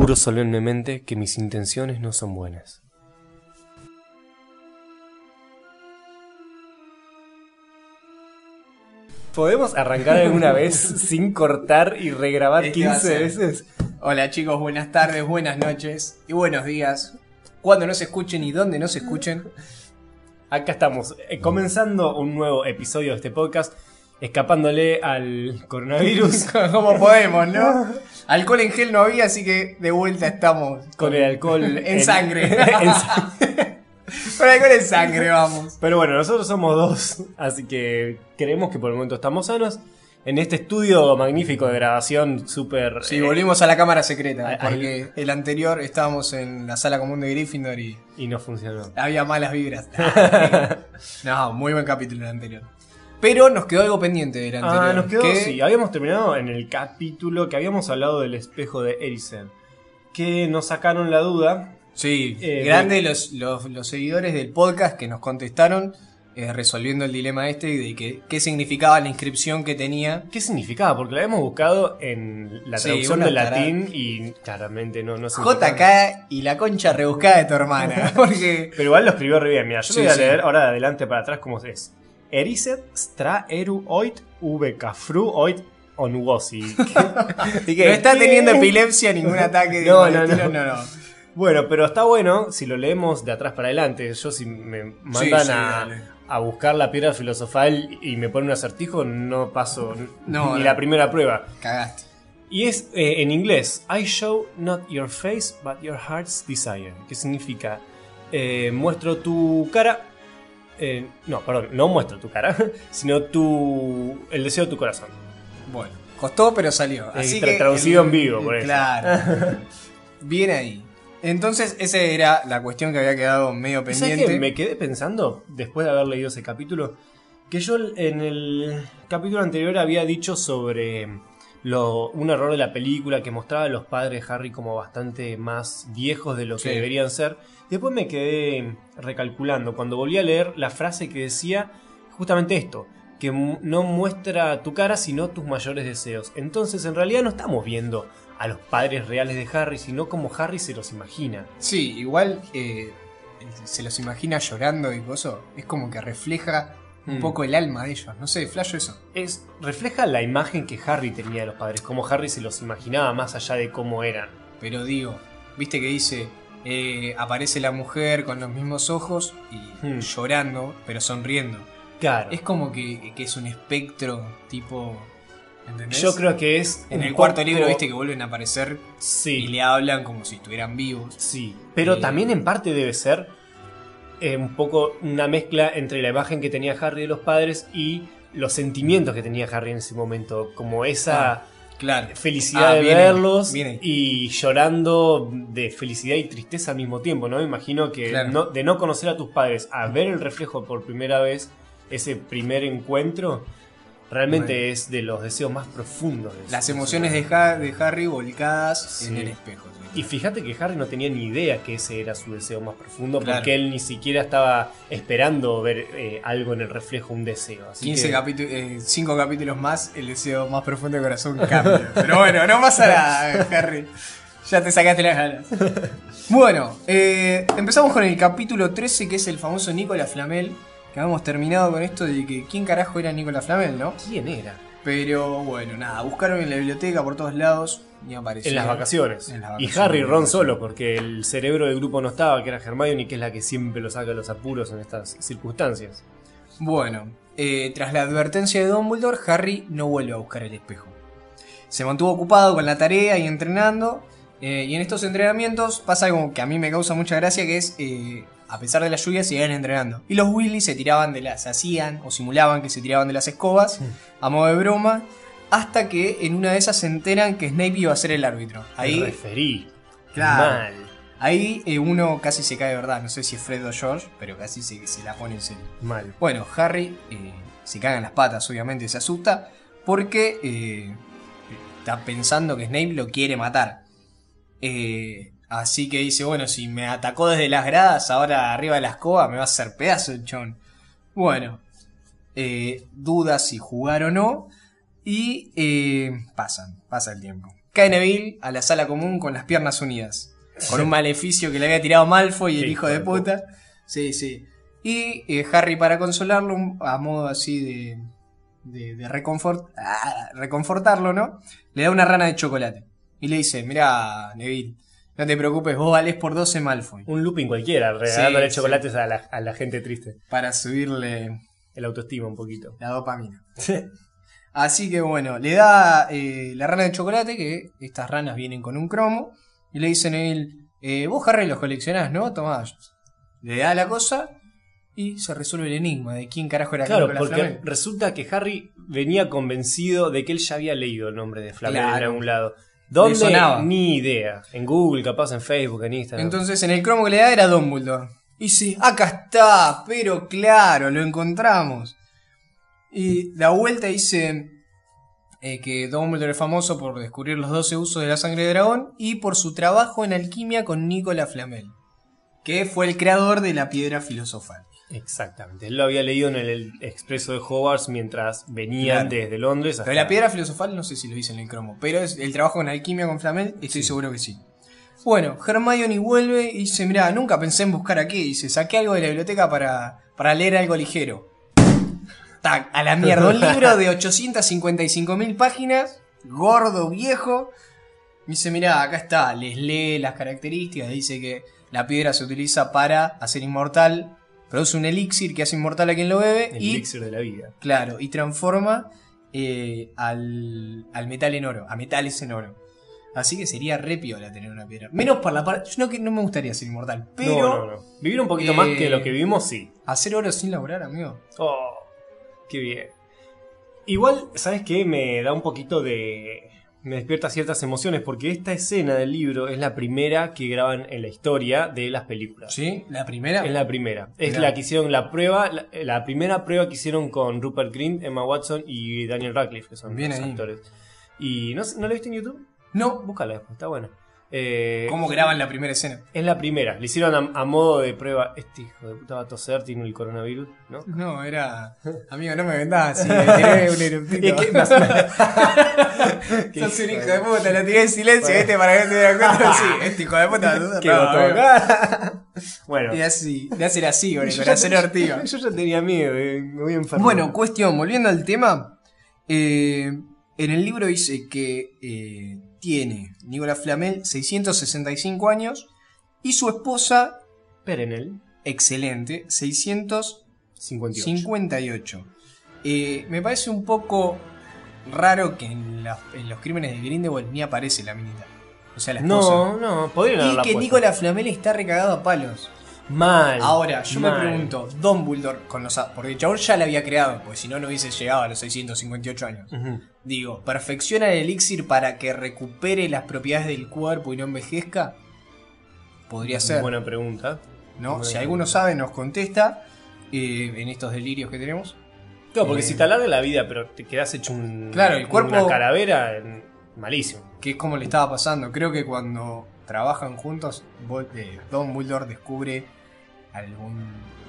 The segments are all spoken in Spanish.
Juro solemnemente que mis intenciones no son buenas. ¿Podemos arrancar alguna vez sin cortar y regrabar Este va a 15 ser. veces? Hola chicos, buenas tardes, buenas noches y buenos días. Cuando nos escuchen y dónde nos escuchen. Acá estamos, eh, comenzando un nuevo episodio de este podcast, escapándole al coronavirus Como podemos, ¿no? Alcohol en gel no había, así que de vuelta estamos con el alcohol en sangre. en sa- Con alcohol en sangre, vamos. Pero bueno, nosotros somos dos, así que creemos que por el momento estamos sanos. En este estudio magnífico de grabación, súper... Sí, eh, volvimos a la cámara secreta, porque el anterior estábamos en la sala común de Gryffindor y y no funcionó. había malas vibras. no, muy buen capítulo el anterior. Pero nos quedó algo pendiente del anterior. Ah, nos quedó, que- sí, habíamos terminado en el capítulo que habíamos hablado del espejo de Erisen. Que nos sacaron la duda. Sí, Eh, grande los, los, los seguidores del podcast que nos contestaron eh, resolviendo el dilema este de que, qué significaba la inscripción que tenía. ¿Qué significaba? Porque la habíamos buscado en la Sí, traducción del tarada. latín y claramente no, no significaba. JK y la concha rebuscada de tu hermana. Porque. Pero igual lo escribió re bien. Mira, yo Sí, voy a sí. leer ahora de adelante para atrás como es. Eriset stra eru oit vkfru oit onugosi. Que- No está teniendo epilepsia, ningún ataque de No, no, no. no, no. Bueno, pero está bueno si lo leemos de atrás para adelante. Yo si me mandan sí, a, dale. a buscar la piedra filosofal y me ponen un acertijo, no paso No, ni no. la primera prueba. Cagaste. Y es eh, en inglés, I show not your face, but your heart's desire. Que significa, eh, muestro tu cara. Eh, no, perdón, no muestro tu cara, sino tu, el deseo de tu corazón. Bueno, costó, pero salió. Eh, Así tra- que traducido en vivo, por eso. Claro. Bien ahí. Entonces, esa era la cuestión que había quedado medio ¿Sabes pendiente. Me quedé pensando, después de haber leído ese capítulo, que yo en el capítulo anterior había dicho sobre lo- un error de la película que mostraba a los padres de Harry como bastante más viejos de lo que Sí. deberían ser. Después me quedé recalculando, cuando volví a leer la frase que decía justamente esto, que no muestra tu cara sino tus mayores deseos. Entonces en realidad no estamos viendo a los padres reales de Harry, sino como Harry se los imagina. Sí, igual eh, se los imagina llorando y cosas. Es como que refleja un Mm. poco el alma de ellos. No sé, flasho eso. es refleja la imagen que Harry tenía de los padres, como Harry se los imaginaba más allá de cómo eran. Pero digo, viste que dice, eh, aparece la mujer con los mismos ojos y Hmm. llorando, pero sonriendo. Claro. Es como que, que es un espectro tipo... ¿Entendés? Yo creo que es En el cuarto libro, viste que vuelven a aparecer y Sí, le hablan como si estuvieran vivos. sí, pero Eh, también en parte debe ser eh, un poco una mezcla entre la imagen que tenía Harry de los padres y los sentimientos que tenía Harry en ese momento, como esa Ah, Claro. felicidad Ah, de viene verlos viene y llorando de felicidad y tristeza al mismo tiempo, ¿no? Me imagino que Claro. no- de no conocer a tus padres a ver el reflejo por primera vez, ese primer encuentro, realmente Bueno. es de los deseos más profundos. de Las emociones de, Ha- de Harry volcadas en el espejo. Y fíjate que Harry no tenía ni idea que ese era su deseo más profundo, Claro. porque él ni siquiera estaba esperando ver eh, algo en el reflejo, un deseo. Así 15 que- capítulos, 5 capítulos más, el deseo más profundo de corazón cambia. Pero bueno, no pasa nada, Harry. Ya te sacaste las ganas. Bueno, eh, empezamos con el capítulo 13, que es el famoso Nicolas Flamel. Que habíamos terminado con esto de que quién carajo era Nicolas Flamel, ¿no? ¿Quién era? Pero bueno, nada, buscaron en la biblioteca por todos lados y apareció. En las vacaciones. En las Y. Harry y Ron solo, porque el cerebro del grupo no estaba, que era Hermione, que es la que siempre lo saca de los apuros en estas circunstancias. Bueno, eh, tras la advertencia de Dumbledore, Harry no vuelve a buscar el espejo. Se mantuvo ocupado con la tarea y entrenando. eh, y en estos entrenamientos pasa algo que a mí me causa mucha gracia, que es, eh, a pesar de la lluvia, seguían entrenando. Y los Weasley se tiraban de las, hacían o simulaban que se tiraban de las escobas, a modo de broma, hasta que en una de esas se enteran que Snape iba a ser el árbitro. Me Ahí, referí. Claro. Mal. ahí eh, uno casi se cae de verdad, no sé si es Fred o George, pero casi se, se la pone en serio. Mal. Bueno, Harry eh, se caga en las patas, obviamente, se asusta porque eh, está pensando que Snape lo quiere matar. Eh, así que dice, bueno, si me atacó desde las gradas, ahora arriba de la escoba me va a hacer pedazo el chon. Bueno, eh, duda si jugar o no. Y eh, pasan, pasa el tiempo. cae Neville a la sala común con las piernas unidas. Con un maleficio que le había tirado Malfoy, el hijo de puta. Sí, sí. Y eh, Harry, para consolarlo, a modo así de, de, de reconfort- ah, reconfortarlo, ¿no? Le da una rana de chocolate. Y le dice, mira, Neville, no te preocupes, vos valés por 12 Malfoy. Un looping cualquiera, regalándole Sí, chocolates a, la, a la gente triste. Para subirle El autoestima un poquito. la dopamina. Así que bueno, le da eh, la rana de chocolate, que estas ranas vienen con un cromo, y le dicen a él, eh, vos Harry los coleccionás, ¿no? Tomá. Le da la cosa y se resuelve el enigma de quién carajo era Claro, porque Flamel. resulta que Harry venía convencido de que él ya había leído el nombre de Flamel Claro. en algún lado. ¿Dónde? sonaba. Ni idea. En Google, capaz en Facebook, en Instagram. Entonces en el cromo que le da era Dumbledore. Y dice, acá está, pero claro, lo encontramos. Y da vuelta y dice eh, que Dumbledore es famoso por descubrir los 12 usos de la sangre de dragón y por su trabajo en alquimia con Nicolas Flamel, que fue el creador de la piedra filosofal. Exactamente. Él lo había leído en el expreso de Hogwarts mientras venían Claro. desde Londres hasta... Pero la piedra filosofal no sé si lo dice en el cromo, pero es el trabajo en alquimia con Flamel, estoy seguro que sí. Bueno, Hermione vuelve y dice, mira, nunca pensé en buscar aquí. Dice, saqué algo de la biblioteca para, para leer algo ligero. Tac, a la mierda, un libro de 855.000 páginas, gordo, viejo. Dice, mira, acá está, les lee las características, dice que la piedra se utiliza para hacer inmortal, produce un elixir que hace inmortal a quien lo bebe El y elixir de la vida. Claro, y transforma eh, al, al metal en oro, a metales en oro. Así que sería re piola tener una piedra. Menos por la parte. Yo no, que no me gustaría ser inmortal, pero No, no, no. Vivir un poquito eh, más que lo que vivimos, sí. hacer oro sin laburar, amigo. Oh, qué bien. Igual, ¿sabes qué? Me da un poquito de... Me despierta ciertas emociones porque esta escena del libro es la primera que graban en la historia de las películas. ¿Sí? La primera. Es la primera. Es Mirá. la que hicieron la prueba, la, la primera prueba que hicieron con Rupert Grint, Emma Watson y Daniel Radcliffe, que son Bien los ahí. actores. Y ¿no, ¿no la viste en YouTube? No. Búscala después, está buena. Eh, ¿Cómo graban la primera escena? Es la primera. Le hicieron a, a modo de prueba. Este hijo de puta va a toser, tiene el coronavirus, ¿no? No, era. Amigo, no me vendás. Si me tiré un eruptito. Sos un hijo de puta, lo tiré en silencio, ¿viste? Para que te dieran cuenta. Sí, este hijo de puta. Qué no, bueno. Y así, de hacer así, con el corazón ortiga. Yo ya tenía miedo, eh, me voy a enfermar. Bueno, cuestión, volviendo al tema. eh, en el libro dice que tiene Nicolás Flamel 665 años y su esposa, Perenel, excelente, 658. 58. Eh, me parece un poco raro que en, la- en los crímenes de Grindelwald ni aparece la minita. O sea, la esposa. No, no, podrían y que puesto. Nicolás Flamel está recagado a palos. Mal. Ahora, yo mal. me pregunto, Dumbledore, con los, porque chabón ya la había creado, porque si no, no hubiese llegado a los 658 años. Digo, ¿perfecciona el elixir para que recupere las propiedades del cuerpo y no envejezca? Podría ser, Buena pregunta. ¿no? buena Si pregunta. alguno sabe, nos contesta eh, en estos delirios que tenemos. Claro, porque Eh, si te alarga la vida, pero te quedas hecho un. Claro, el cuerpo- Una calavera, malísimo. Que es como le estaba pasando. Creo que cuando trabajan juntos, eh, Dumbledore descubre algún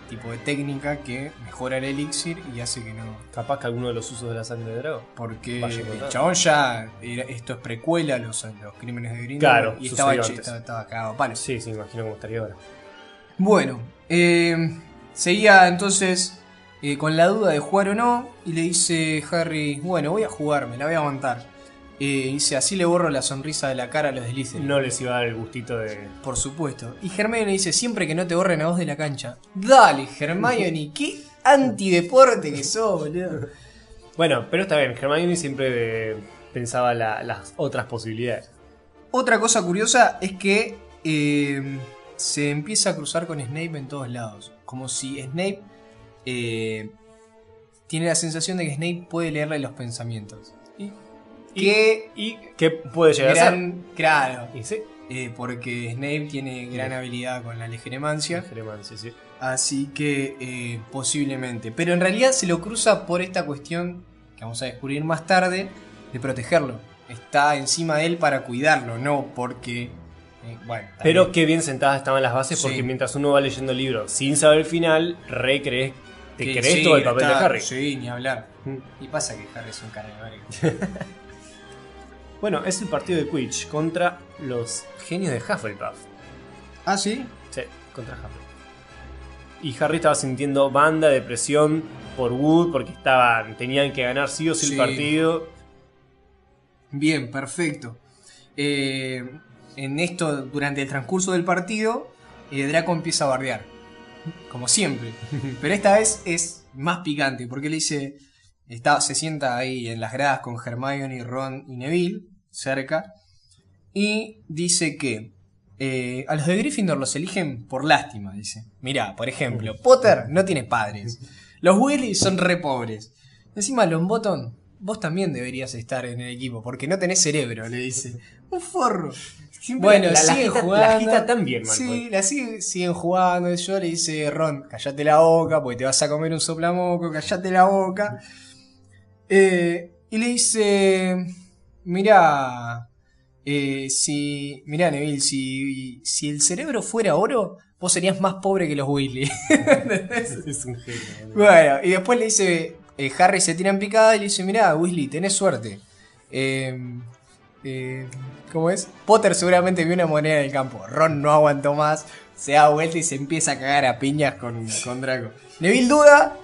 tipo de técnica que mejora el elixir y hace que no. Capaz que alguno de los usos de la sangre de dragón. Porque el chabón ya. era- esto es precuela a los, crímenes de Grindelwald. Claro, y estaba, antes. estaba, estaba cagado. Sí, sí, imagino cómo estaría ahora. Bueno, eh, seguía entonces eh, con la duda de jugar o no. Y le dice Harry: Bueno, voy a jugar, me la voy a aguantar. Eh, dice: Así le borro la sonrisa de la cara a los de Slytherin". No les iba a dar el gustito de. Por supuesto. Y Hermione dice, siempre que no te borren a vos de la cancha. Dale, Hermione, qué antideporte que sos, boludo. Bueno, pero está bien. Hermione siempre eh, pensaba la- las otras posibilidades. Otra cosa curiosa es que eh, se empieza a cruzar con Snape en todos lados. Como si Snape eh, tiene la sensación de que Snape puede leerle los pensamientos. Y que ¿Y qué puede llegar a ser? claro, Y sí, eh, porque Snape tiene gran habilidad con la legeremancia. Germán, sí, sí. Así que eh, posiblemente. Pero en realidad se lo cruza por esta cuestión que vamos a descubrir más tarde de protegerlo. Está encima de él para cuidarlo, no porque... eh, bueno. Pero qué bien sentadas estaban las bases Sí. porque mientras uno va leyendo el libro sin saber el final, re crees, te Que crees sí, todo el papel está- de Harry. Sí, ni hablar. Mm. Y pasa que Harry es un carnaval. Bueno, es el partido de Quidditch contra los genios de Hufflepuff. Ah, sí. Sí, contra Hufflepuff. Y Harry estaba sintiendo banda de presión por Wood porque estaban, tenían que ganar sí o sí, Sí. el partido. Bien, perfecto. Eh, en esto, durante el transcurso del partido, eh, Draco empieza a bardear. Como siempre. Pero esta vez es más picante, porque le dice. Está, se sienta ahí en las gradas con Hermione, Ron y Neville, cerca. Y dice que eh, a los de Gryffindor los eligen por lástima, dice. Mirá, por ejemplo, Potter no tiene padres. Los Weasley son re pobres. Encima, Longbottom, vos también deberías estar en el equipo, porque no tenés cerebro, le dice. Un forro. Siempre Bueno, la- la siguen la jugando. bien, Malfoy. Sí, la sigue- siguen jugando. Yo le dice, Ron, callate la boca, porque te vas a comer un soplamoco, callate la boca. Eh, y le dice, mirá, eh, si, mirá Neville, si, si el cerebro fuera oro, vos serías más pobre que los Weasley. es un genio. Bueno, y después le dice, eh, Harry se tira en picada y le dice, mirá, Weasley, tenés suerte. Eh, eh, ¿Cómo es? Potter seguramente vio una moneda en el campo. Ron no aguantó más, se da vuelta y se empieza a cagar a piñas con, con Draco. Neville duda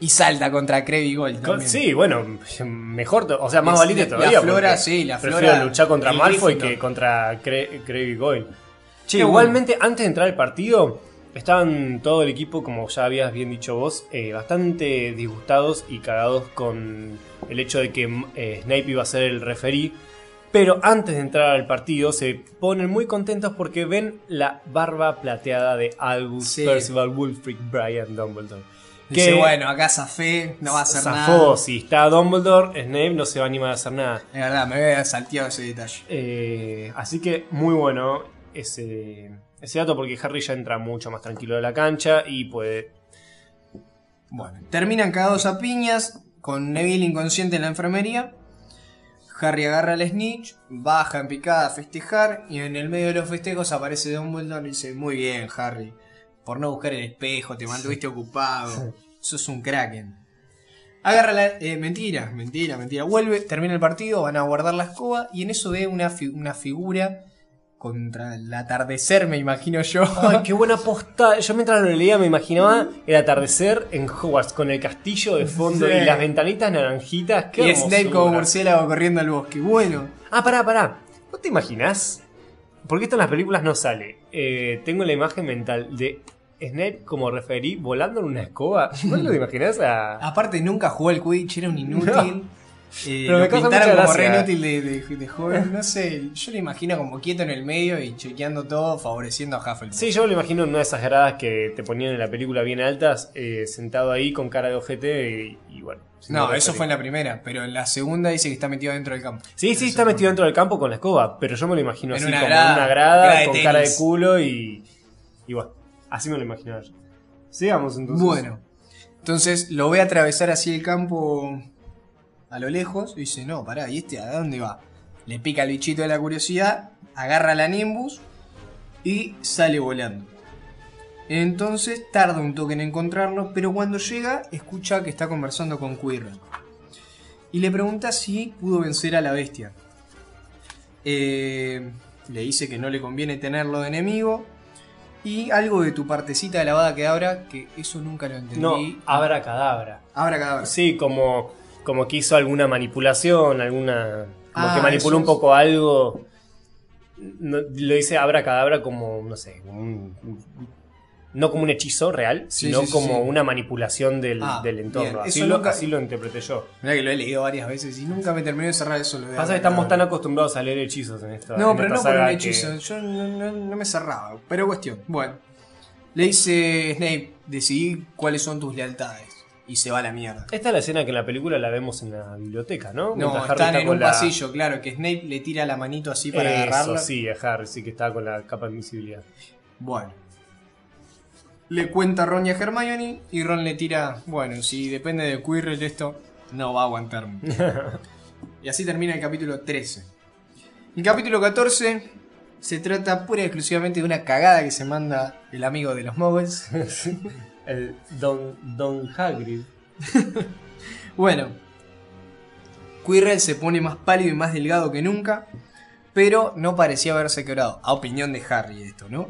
y salta contra Crabbe Gold. Sí, bueno, mejor, o sea, más Es- valiente la- la todavía. flora, sí, la prefiero flora, luchar contra Malfoy Gryffindor. que contra Cre Crabbe y Goyle. Che, igualmente, antes de entrar al partido, estaban todo el equipo, como ya habías bien dicho vos, eh, bastante disgustados y cagados con el hecho de que eh, Snape iba a ser el referí. Pero antes de entrar al partido se ponen muy contentos porque ven la barba plateada de Albus Sí. Percival Wulfric Brian Dumbledore. Dice, bueno, acá zafé, no va a hacer zafó, nada. si está Dumbledore, Snape no se va a animar a hacer nada. Es verdad, me había salteado ese detalle. Eh, así que muy bueno ese, ese dato porque Harry ya entra mucho más tranquilo de la cancha y puede... Bueno, terminan cagados a piñas, con Neville inconsciente en la enfermería. Harry agarra al snitch, baja en picada a festejar y en el medio de los festejos aparece Dumbledore y dice, muy bien Harry, por no buscar el espejo, te mantuviste ocupado, sos un kraken. Agarra la... eh, mentira, mentira, mentira. Vuelve, termina el partido, van a guardar la escoba y en eso ve una, fi- una figura contra el atardecer, me imagino yo. ¡Ay, qué buena postal! Yo mientras lo leía me imaginaba el atardecer en Hogwarts con el castillo de fondo Sí. y las ventanitas naranjitas. ¡Qué y Snape como murciélago corriendo al bosque. Bueno, Ah, pará, pará. ¿No te imaginas? Porque esto en las películas no sale. Eh, tengo la imagen mental de Snape como referí volando en una escoba. ¿No lo imaginás a...? Aparte nunca jugó al Quidditch, era un inútil. Eh, Pero lo me causa pintaron como re inútil de, de- de joven. No sé, yo lo imagino como quieto en el medio y chequeando todo, favoreciendo a Hufflepuff. Sí, yo me lo imagino en una de esas gradas que te ponían en la película bien altas, eh, sentado ahí con cara de ojete y, y bueno. No, eso fue en la primera, pero en la segunda dice que está metido dentro del campo. Sí, sí, está metido dentro del campo con la escoba, pero yo me lo imagino En así una como en una grada, con cara de culo y. Y bueno, así me lo imaginaba yo. Sigamos entonces. Bueno, entonces lo ve atravesar así el campo a lo lejos y dice, no, pará, ¿y este a dónde va? Le pica el bichito de la curiosidad, agarra la Nimbus y sale volando. Entonces tarda un toque en encontrarlo, pero cuando llega escucha que está conversando con Quirrell. Y le pregunta si pudo vencer a la bestia. Eh, le dice que no le conviene tenerlo de enemigo. Y algo de tu partecita de la Bada Kedavra, que eso nunca lo entendí. No, abra cadabra. Abra cadabra. Sí, como, como que hizo alguna manipulación, alguna. Como Ah, que manipuló eso un es. poco algo. No, lo dice abra cadabra como, no sé, como un- no como un hechizo real, Sí, sino sí, sí, como una manipulación del, Ah, del entorno. Así lo, nunca- así lo interpreté yo. Mirá que lo he leído varias veces y nunca me terminé de cerrar eso. Lo de Pasa que estamos tan acostumbrados a leer hechizos en esta No, en pero esta no por un saga que- hechizo. Yo no, no- no me cerraba. Pero cuestión. Bueno. Le dice Snape, decidí cuáles son tus lealtades. Y se va a la mierda. Esta es la escena que en la película la vemos en la biblioteca, ¿no? No, Harry están está en un la- pasillo, claro, que Snape le tira la manito así para Eso, agarrarla. sí, a Harry, sí que estaba con la capa de invisibilidad. Bueno. Le cuenta a Ron y a Hermione y Ron le tira, bueno, si depende de Quirrell esto, no va a aguantar. y así termina el capítulo 13. El capítulo 14 se trata pura y exclusivamente de una cagada que se manda el amigo de los Muggles. El Don, Don Hagrid. Bueno, Quirrell se pone más pálido y más delgado que nunca, pero no parecía haberse quebrado. A opinión de Harry esto, ¿no?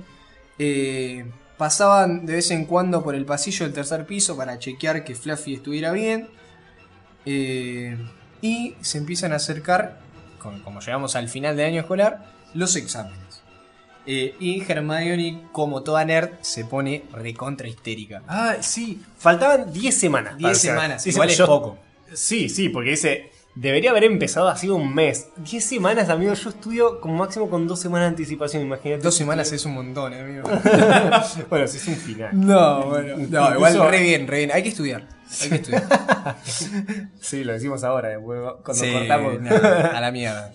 Eh, pasaban de vez en cuando por el pasillo del tercer piso para chequear que Fluffy estuviera bien. Eh, y se empiezan a acercar, con- como llegamos al final del año escolar, los exámenes. Eh, y Hermione, como toda nerd, se pone recontra histérica. Ah, sí. Faltaban 10 semanas. para 10 hacer. semanas, igual es yo- poco. Sí, sí, porque dice. Debería haber empezado así un mes. 10 semanas, amigo. Yo estudio como máximo con dos semanas de anticipación, imagínate. Dos semanas es un montón, eh, amigo. bueno, sí es un final. No, bueno. No, igual re bien, re bien. Hay que estudiar. Hay que estudiar. Sí, lo decimos ahora, después cuando Sí, cortamos. no, a la mierda.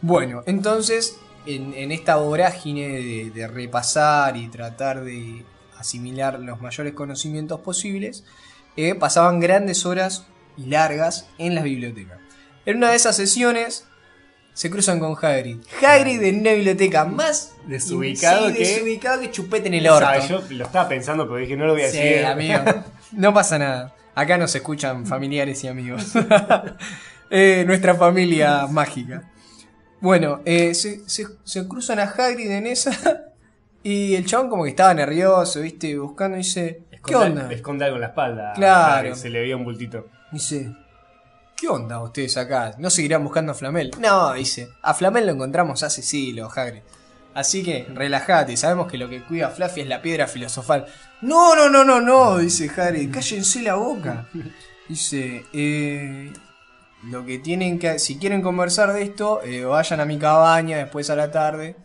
Bueno, entonces, en, en esta vorágine de, de repasar y tratar de asimilar los mayores conocimientos posibles, eh, pasaban grandes horas y largas en las bibliotecas. En una de esas sesiones se cruzan con Hagrid. Hagrid en una biblioteca más Desubicado sí, que- desubicado que chupete en el orto. Yo lo estaba pensando, pero dije, no lo voy a Sí, decir. amigo. No pasa nada. Acá nos escuchan familiares y amigos. Eh, nuestra familia mágica. Bueno, eh, se, se- se cruzan a Hagrid en esa. Y el chabón como que estaba nervioso, viste, buscando y dice, ¿qué Esconde- onda? le Esconde algo en la espalda. Claro. Se le veía un bultito. Dice, ¿qué onda ustedes acá? ¿No seguirán buscando a Flamel? No, dice, a Flamel lo encontramos hace siglos, Hagrid. Así que relájate, sabemos que lo que cuida a Fluffy es la piedra filosofal. No, no, no, no, no, dice Hagrid, cállense la boca. Dice, eh, lo que tienen que, si quieren conversar de esto, eh, vayan a mi cabaña después a la tarde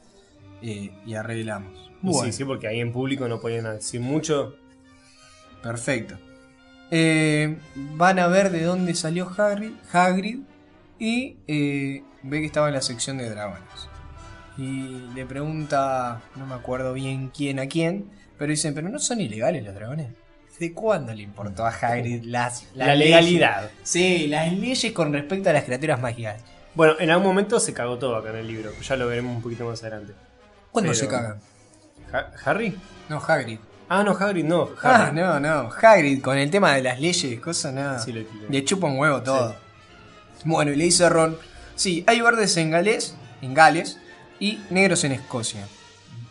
eh, y arreglamos. Bueno. Sí, sí, porque ahí en público no podían decir mucho. Perfecto. Eh, van a ver de dónde salió Hagrid, Hagrid y eh, ve que estaba en la sección de dragones. Y le pregunta, no me acuerdo bien quién a quién, pero dicen, ¿pero no son ilegales los dragones? ¿De cuándo le importó a Hagrid las, La, legalidad. leyes? Sí, las leyes con respecto a las criaturas mágicas. Bueno, en algún momento se cagó todo acá en el libro. Ya lo veremos un poquito más adelante. ¿Cuándo Pero- se cagan? Ha- ¿Harry? No, Hagrid. Ah, no, Hagrid no. Ah, no, no. Hagrid con el tema de las leyes, cosas nada. Sí, tiró. Le chupa un huevo todo. Bueno, y le dice a Ron: Sí, hay verdes en Gales, en Gales, y negros en Escocia.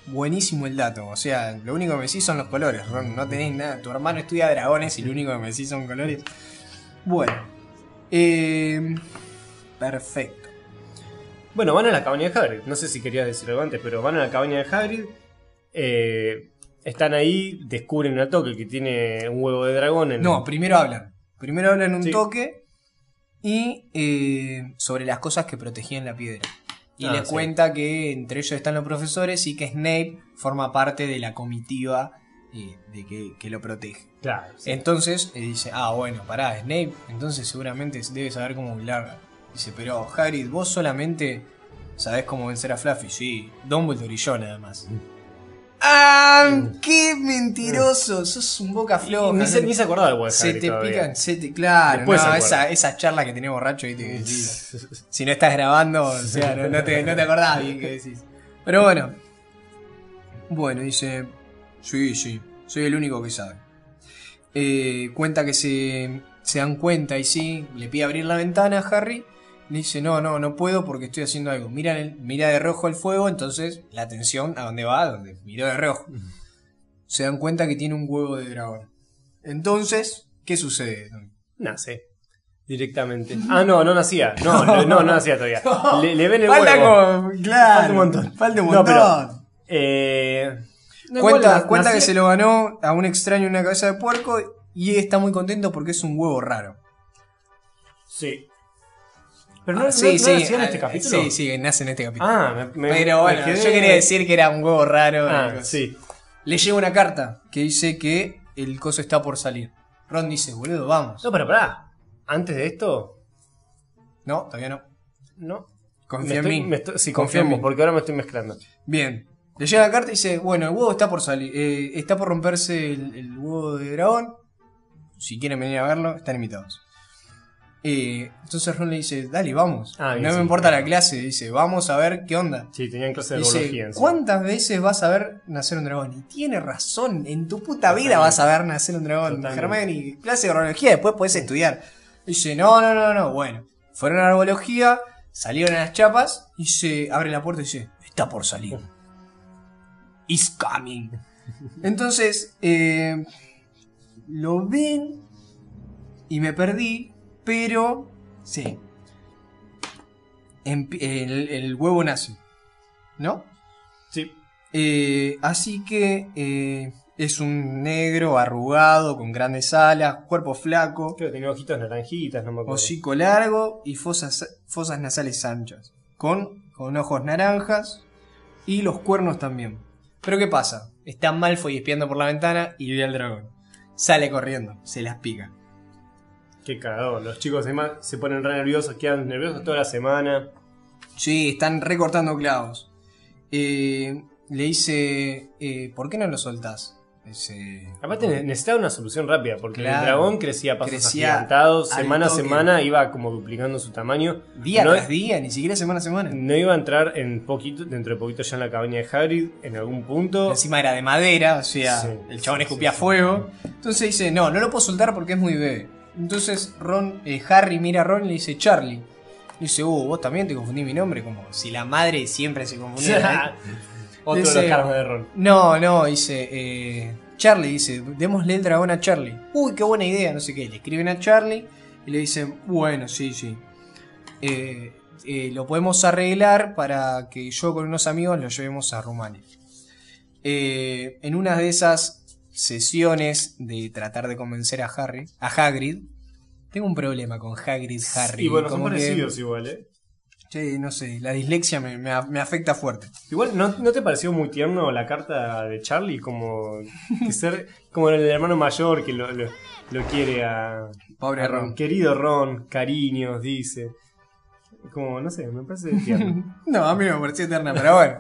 Buenísimo el dato. O sea, lo único que me decís son los colores, Ron. No tenés nada. Tu hermano estudia dragones y lo único que me decís son colores. Bueno. Eh, perfecto. Bueno, van a la cabaña de Hagrid. No sé si querías decir algo antes, pero van a la cabaña de Hagrid. Eh, están ahí, descubren a toque que tiene un huevo de dragón en No, primero hablan. Primero hablan un Sí. toque y eh, sobre las cosas que protegían la piedra. Y Ah, les sí. cuenta que entre ellos están los profesores y que Snape forma parte de la comitiva eh, de que, que lo protege. Claro, sí. Entonces eh, dice, ah, bueno, pará, Snape, entonces seguramente debe saber cómo hablar. Dice, pero Hagrid, vos solamente sabés cómo vencer a Fluffy. Sí, Dumbledore y yo nada más. ¡Ah! ¡Qué mentiroso! Sos un boca floja. ni, se, ¿no? ni se acordaba del de Se te todavía. pican, se te. Claro, Después no, esa, esa charla que tenés borracho, ¿viste? que decís, si no estás grabando, o sea, no, no te, no te acordás bien qué decís. Pero bueno. Bueno, dice. Sí, sí, soy el único que sabe. Eh, cuenta que se, se dan cuenta y sí, le pide abrir la ventana a Harry. Le dice, no, no, no puedo porque estoy haciendo algo. Mira, el- mira de rojo el fuego, entonces la atención a dónde va, a donde miró de rojo. Se dan cuenta que tiene un huevo de dragón. Entonces, ¿qué sucede? Nace. Directamente. Ah, no, no nacía. No, no, no, no nacía todavía. Le, le ven el Falta huevo. claro, Falta un montón. Falta un No, montón. pero- Eh, no, cuenta cuenta que se lo ganó a un extraño en una cabeza de puerco y está muy contento porque es un huevo raro. Sí. Pero no, Ah, no- sí, no sí, nacía en ah, este capítulo. Sí, sí, nace en este capítulo. Ah, me, Pero me bueno, quedé- yo quería decir que era un huevo raro. Ah, sí. Le llega una carta que dice que el coso está por salir. Ron dice, boludo, vamos. No, pero pará. Antes de esto, No, todavía no. no. Confía en mí. estoy- sí, Confía en mí. porque ahora me estoy mezclando. Bien. Le llega la carta y dice, bueno, el huevo está por salir. eh, está por romperse el, el huevo de dragón. Si quieren venir a verlo, están invitados. Eh, entonces Ron le dice, dale, vamos. Ah, bien, no me sí. importa la clase. Dice, vamos a ver qué onda. Sí, tenían clase de Dice, biología. encima. ¿cuántas veces vas a ver nacer un dragón? Y tiene razón, en tu puta vida vas a ver nacer un dragón. Totalmente. Hermione, clase de biología, después puedes estudiar. Dice, no, no, no, no, bueno. Fueron a la arbología, salieron a las chapas y se abre la puerta y dice, está por salir. It's coming. Entonces, eh, lo ven y me perdí, pero sí. El, el huevo nace, ¿no? Sí. Eh, así que eh, es un negro arrugado con grandes alas, cuerpo flaco, Creo que tenía ojitos naranjitas, no me acuerdo. hocico largo y fosas, fosas nasales anchas, con, con ojos naranjas y los cuernos también. Pero ¿qué pasa? Está Malfoy espiando por la ventana y ve al dragón. Sale corriendo, se las pica. Qué cagado. Los chicos además se ponen re nerviosos, quedan nerviosos toda la semana. Sí, están recortando clavos. Eh, le dice, eh, ¿por qué no lo soltás? Dice, Aparte ne- necesitaba una solución rápida, porque Claro. el dragón crecía a pasos Crecía agigantados, semana a semana iba como duplicando su tamaño. día no, tras día, ni siquiera semana a semana. no iba a entrar en poquito, dentro de poquito ya en la cabaña de Hagrid, en algún punto. Encima era de madera, o sea, Sí, el chabón sí, escupía sí. fuego. Entonces dice, no, no lo puedo soltar porque es muy bebé. Entonces Ron, eh, Harry mira a Ron y le dice, Charlie. Y dice, uh, vos también te confundí mi nombre, como si la madre siempre se confundía. ¿eh? Otro de Dice- los karmas de Ron. No, no, dice, eh, Charlie dice, démosle el dragón a Charlie. Uy, qué buena idea, no sé qué. Le escriben a Charlie y le dicen, bueno, sí, sí. Eh, lo podemos arreglar para que yo con unos amigos lo llevemos a Rumania. En una de esas sesiones de tratar de convencer a Harry, a Hagrid, tengo un problema con Hagrid, Harry. Y bueno, son que- parecidos igual, ¿eh? Sí, no sé, la dislexia me, me afecta fuerte. Igual, ¿no, ¿no te pareció muy tierno la carta de Charlie? Como que ser como el hermano mayor que lo, lo- lo quiere a, Pobre a Ron. Querido Ron, cariños, dice. Como, no sé, me parece tierno. No, a mí me pareció eterna, pero bueno.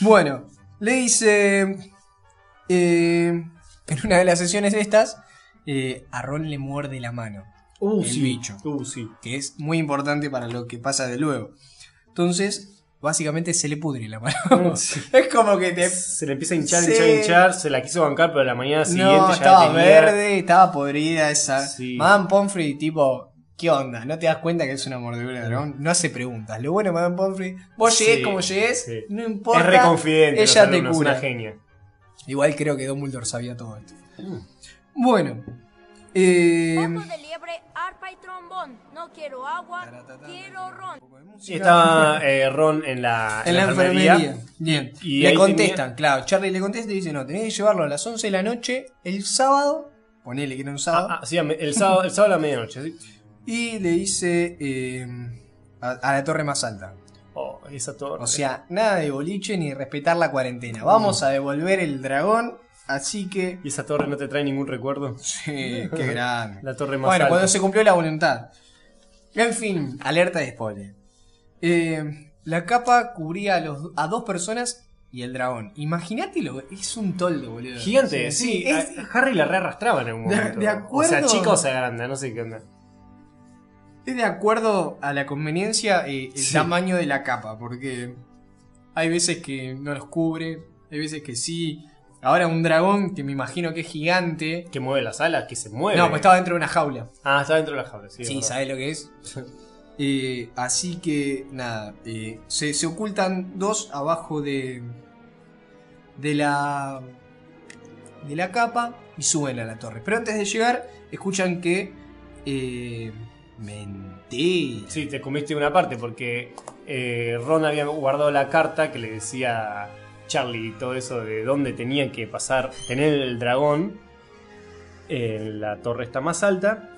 bueno, le dice. Eh, en una de las sesiones estas, eh, a Ron le muerde la mano. Uh, El sí. bicho. Uh, sí. Que es muy importante para lo que pasa de luego. Entonces, básicamente se le pudre la mano. Sí. es como que te. Se le empieza a hinchar, Sí. hinchar, hinchar. Se la quiso bancar, pero la mañana siguiente No, ya estaba tenía... verde, estaba podrida esa. Sí. Madame Pomfrey, tipo, ¿qué onda? ¿No te das cuenta que es una mordedura de dragón? No hace preguntas. Lo bueno, Madame Pomfrey, vos Sí, llegues como llegues, sí. no importa. Es re confidente. ella te cura. una genia. Igual creo que Dumbledore sabía todo esto. Bueno. Eh, de liebre, arpa y trombón. No quiero agua, quiero ron. Y estaba eh, Ron en la, en la enfermería. Bien. Y le contestan, claro. Charlie le contesta y dice, no, tenés que llevarlo a las 11 de la noche el sábado. Ponele que era un sábado. Ah, ah, sí, el sábado, el sábado a la medianoche. ¿sí? Y le dice eh, a, a la torre más alta. Oh, esa torre. O sea, nada de boliche ni respetar la cuarentena. Vamos a devolver el dragón. Así que... ¿Y esa torre no te trae ningún recuerdo? Sí, qué grande. La torre más Bueno, alta. cuando se cumplió la voluntad. En fin, alerta de spoiler. Eh, la capa cubría a, los, a dos personas y el dragón. Imagínatelo, es un toldo, boludo. Gigante, sí. es- a- Harry la re arrastraba en algún De- momento. de O sea, acuerdo. chica o sea grande, no sé qué onda. Es de acuerdo a la conveniencia eh, el Sí. tamaño de la capa, porque hay veces que no los cubre, hay veces que sí. Ahora un dragón que me imagino que es gigante. Que mueve las alas, que se mueve. No, pues estaba dentro de una jaula. Ah, está dentro de la jaula, sí. Sí. ¿sabes lo que es? Eh, así que, nada, eh, se, se ocultan dos abajo de, de la de la capa y suben a la torre. Pero antes de llegar, escuchan que... Eh, mentira. Sí, te comiste una parte porque eh, Ron había guardado la carta que le decía a Charlie y todo eso de dónde tenía que pasar, tener el dragón en la torre está más alta.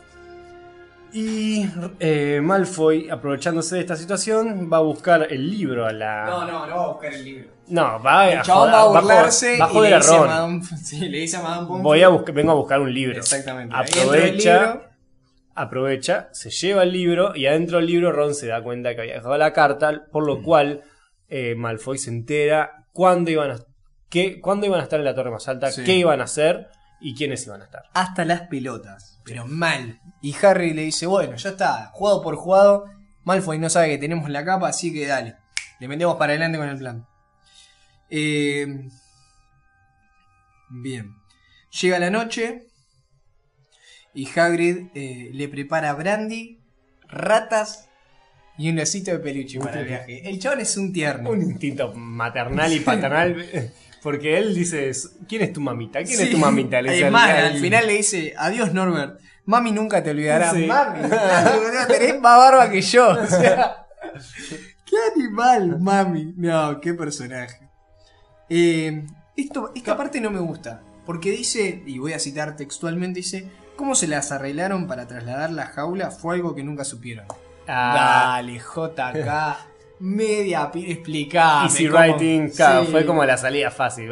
Y eh, Malfoy, aprovechándose de esta situación, va a buscar el libro a la. No, no, no va a buscar el libro. No, va El a chabón joder- va a va a burlarse va a y joder le dice, a. Madame, sí, le dice a Madame Pomfrey. Voy a buscar, vengo a buscar un libro. Exactamente. Ahí entra el Aprovecha, libro. Aprovecha, se lleva el libro y adentro del libro Ron se da cuenta que había dejado la carta, por lo cual eh, Malfoy se entera cuándo iban a, qué, cuándo iban a estar en la torre más alta, Sí. qué iban a hacer y quiénes iban a estar. hasta las pelotas, pero mal. Y Harry le dice, bueno, ya está, jugado por jugado. Malfoy no sabe que tenemos la capa, así que dale, le metemos para adelante con el plan. Eh, bien, llega la noche y Hagrid eh, le prepara brandy, ratas y un osito de peluche para el viaje. El chabón es un tierno. Un instinto maternal y paternal. Porque él dice, ¿quién es tu mamita? ¿Quién es tu mamita? Le dice Además, al- al final le dice, adiós Norbert. Mami nunca te olvidará. Sí. Mami, tenés más barba que yo. O sea, qué animal, mami. No, qué personaje. Eh, esto, esta parte no me gusta. Porque dice, y voy a citar textualmente, dice, ¿cómo se las arreglaron para trasladar la jaula? Fue algo que nunca supieron. Dale, JK. Media explicame. Easy cómo- Writing, claro, Sí. fue como la salida fácil.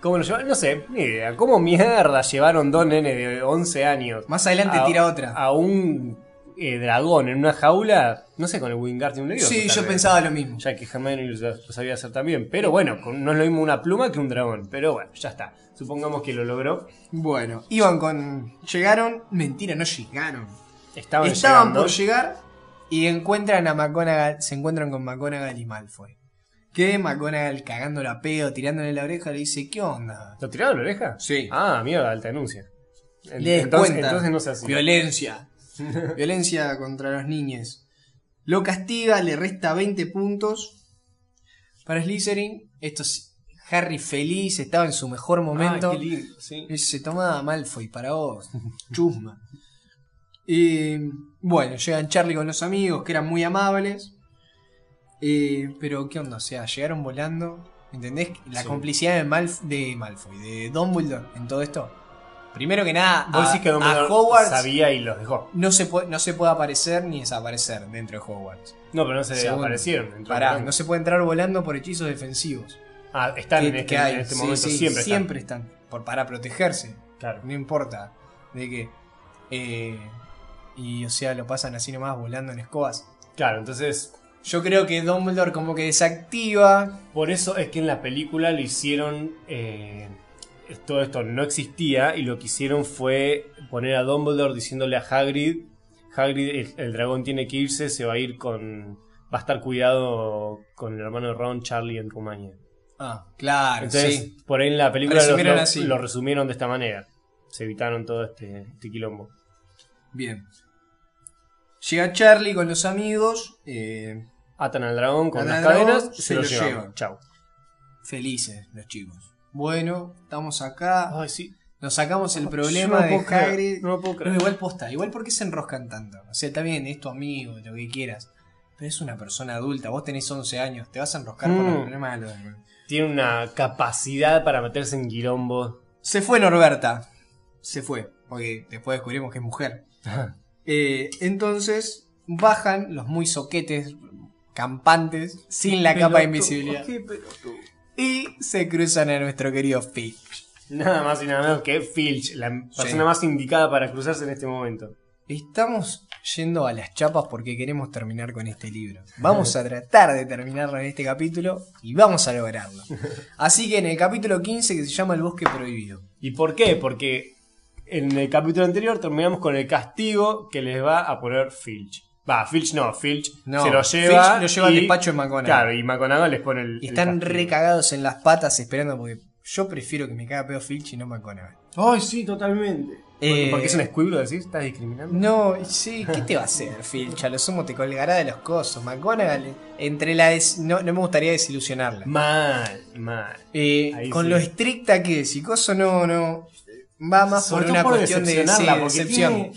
¿Cómo lo llevaron? No sé, ni idea. ¿Cómo mierda llevaron dos nenes de 11 años? Más adelante a- tira otra. A un eh, dragón en una jaula. No sé, con el Wingardium Leviosa. sí, yo vez. pensaba lo mismo. Ya que Hermione lo lo sabía hacer también. Pero bueno, no es lo mismo una pluma que un dragón. Pero bueno, ya está. Supongamos que lo logró. Bueno, iban con. Llegaron. Mentira, no llegaron. Estaban, Estaban llegando. por llegar y encuentran a McGonagall. Se encuentran con McGonagall y Malfoy. Que McGonagall cagando la pedo, tirándole la oreja, le dice: ¿Qué onda? ¿Lo tiraron la oreja? Sí. Ah, mierda, alta denuncia. Le entonces, no se hacía. Violencia. Violencia contra los niños. Lo castiga, le resta 20 puntos. Para Slytherin, esto es Harry feliz, estaba en su mejor momento. Ah, qué lindo, sí. Se tomaba Malfoy para vos. Chusma. Y bueno, llegan Charlie con los amigos, que eran muy amables. Eh, pero, ¿qué onda? O sea, llegaron volando. ¿Entendés? La Sí. complicidad de, Malf de Malfoy, de Dumbledore en todo esto. Primero que nada, a, que Hogwarts sabía y los dejó. no, se puede, no se puede aparecer ni desaparecer dentro de Hogwarts. No, pero no se Segundo. aparecieron. Pará, no se puede entrar volando por hechizos defensivos. Ah, están que, en este, en este Sí, momento. sí, siempre, están. siempre están. Por, para protegerse. Claro. No importa. De que. eh, y o sea, lo pasan así nomás volando en escobas. Claro, entonces. Yo creo que Dumbledore como que desactiva. Por eso es que en la película lo hicieron. eh, todo esto no existía y lo que hicieron fue poner a Dumbledore diciéndole a Hagrid: Hagrid, el, el dragón tiene que irse, se va a ir con. Va a estar cuidado con el hermano de Ron, Charlie en Rumania. Ah, claro, Entonces, sí. por ahí en la película lo, Resumieron lo- así. lo resumieron de esta manera. Se evitaron todo este, este quilombo. Bien. Llega Charlie con los amigos. eh, Atan al dragón con las cadenas, se se, lo lo llevan. llevan. Chau. felices los chicos. Bueno, estamos acá. Ay, sí. Nos sacamos el problema no de Hagrid. no lo puedo creer. No, igual posta, igual porque se enroscan tanto. O sea, está bien, es tu amigo, lo que quieras. Pero es una persona adulta, vos tenés 11 años, te vas a enroscar por Mm. los problemas de los. Tiene una capacidad para meterse en quilombo. Se fue Norberta. Se fue, porque después descubrimos que es mujer. Eh, entonces, bajan los muy soquetes, campantes, sin la capa de invisibilidad. Y se cruzan a nuestro querido Filch. Nada más y nada menos que Filch, la persona más indicada para cruzarse en este momento. Estamos yendo a las chapas porque queremos terminar con este libro. Vamos a tratar de terminarlo en este capítulo y vamos a lograrlo. Así que en el capítulo 15 que se llama El bosque prohibido. ¿Y por qué? Porque en el capítulo anterior terminamos con el castigo que les va a poner Filch. Va, Filch no, Filch No, se lo lleva. Filch lo lleva al y- despacho de McGonagall. Claro, y McGonagall les pone el. Y están recagados en las patas esperando porque yo prefiero que me caga pedo Filch y no McGonagall. Ay, sí, totalmente. Eh, Porque es un escuibro, decís, estás discriminando. No, sí, ¿qué te va a hacer Filch? A lo sumo te colgará de los cosos. McGonagall, entre la des- no, no me gustaría desilusionarla. Mal, mal. Eh, con sí. lo estricta que es, y coso no, no. Va más Sobre por una por cuestión de, decepcionarla, sí, decepción. tiene-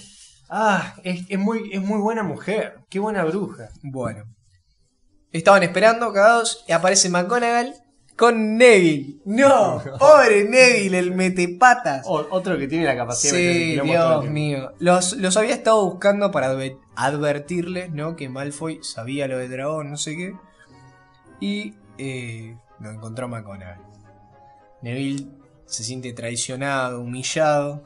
Ah, es, es muy, es muy buena mujer. Qué buena bruja. Bueno. Estaban esperando, cagados, y aparece McGonagall con Neville. ¡No! ¡Pobre Neville, el metepatas! O- otro que tiene la capacidad de meter Sí, quilombo todo el Dios tiempo. mío. Los, los había estado buscando para adver- advertirles, ¿no? Que Malfoy sabía lo de dragón, no sé qué. Y eh, lo encontró McGonagall. Neville se siente traicionado, humillado.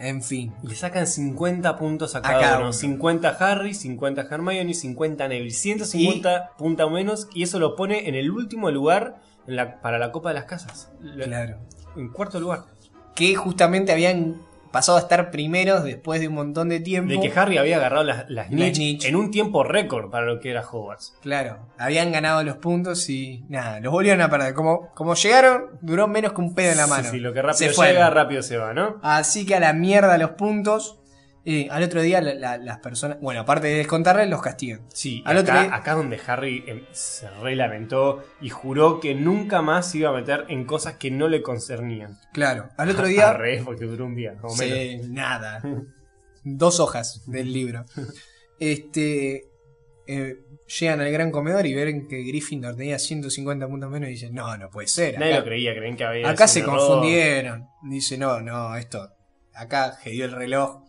En fin. Le sacan 50 puntos a A cada, cada uno. uno. 50 Harry, 50 Hermione, 50 Neville. 150 puntos menos. Y eso lo pone en el último lugar en la- para la Copa de las Casas. La- Claro. En cuarto lugar. Que justamente habían pasado a estar primeros después de un montón de tiempo. De que Harry había agarrado las, las en un tiempo récord para lo que era Hogwarts. Claro, habían ganado los puntos y nada, los volvieron a perder. Como, como llegaron, duró menos que un pedo en la mano. sí, lo que rápido Se llega, rápido se va, ¿no? Así que a la mierda los puntos. Eh, al otro día la- la- las personas, bueno, aparte de descontarles, los castigan. Sí, Al acá, otro día- acá donde Harry eh, se re lamentó y juró que nunca más se iba a meter en cosas que no le concernían. Claro, al otro día... Porque duró un día, o menos. Sí, nada. Dos hojas del libro. Este. eh, llegan al gran comedor y ven que Gryffindor tenía 150 puntos menos y dicen, no, no puede ser. Nadie Acá, lo creía, creen que había acá se error. confundieron. Dice, no, no, esto. Acá dio el reloj.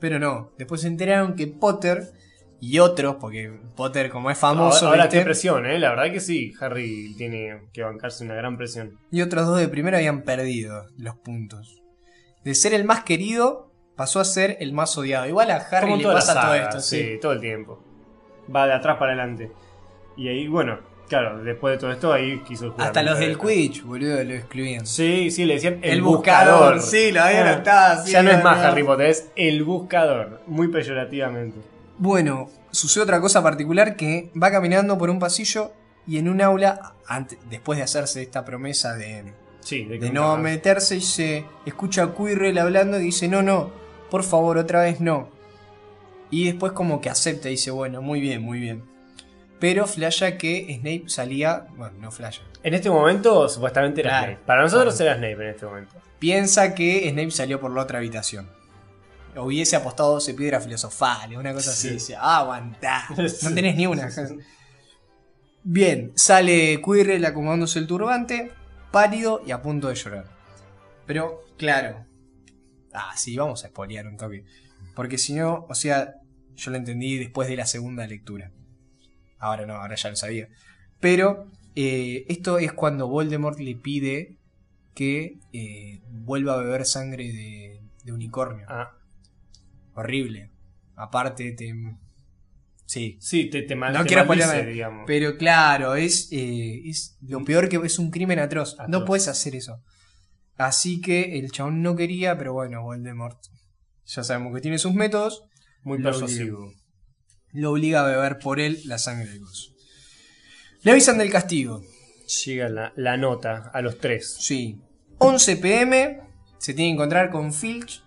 Pero no. Después se enteraron que Potter y otros, porque Potter, como es famoso, Ahora, ahora presión, ¿eh? La verdad que sí, Harry tiene que bancarse una gran presión. y otros dos de primero habían perdido los puntos. De ser el más querido, pasó a ser el más odiado. Igual a Harry Como le pasa todo esto, sí, sí. todo el tiempo. Va de atrás para adelante. Y ahí, bueno, claro, después de todo esto, ahí quiso el Hasta los del. Quidditch, boludo, lo excluían. Sí, sí, le decían el, El buscador. buscador, sí, lo habían Ah, anotado, sí, ya no es más. Harry Potter, es el buscador. Muy peyorativamente. Bueno, sucede otra cosa particular que va caminando por un pasillo y en un aula, antes, después de hacerse esta promesa de, Sí, de, de no meterse, y se escucha a Quirrell hablando y dice, no, no, por favor, otra vez no. Y después como que acepta y dice, bueno, muy bien, muy bien. Pero flasha que Snape salía, bueno, no flasha, En este momento, supuestamente era Claro. Snape. Para nosotros era Snape en este momento. piensa que Snape salió por la otra habitación. Hubiese apostado 12 piedras filosofales, una cosa así. Sí. Dice, ah, aguantá. No tenés ni una. Bien, sale Quirrell acomodándose el turbante, pálido y a punto de llorar. Pero, claro. Ah, sí, vamos a spoilear un toque. Porque si no, o sea, yo lo entendí después de la segunda lectura. Ahora no, ahora ya lo sabía. Pero eh, esto es cuando Voldemort le pide que eh, vuelva a beber sangre de, de unicornio. Ah, Horrible. Aparte, te... Sí. sí, te, te, mal, No te quiero maldice, digamos. Pero claro, es, eh, es lo peor que es un crimen atroz. No Atroz. puedes hacer eso. Así que el chabón no quería, pero bueno, Voldemort. Ya sabemos que tiene sus métodos. Muy persuasivo. Lo obliga a beber por él la sangre del gozo. Le avisan del castigo. Llega la, la nota a los tres. Sí. 11 pm. Se tiene que encontrar con Filch.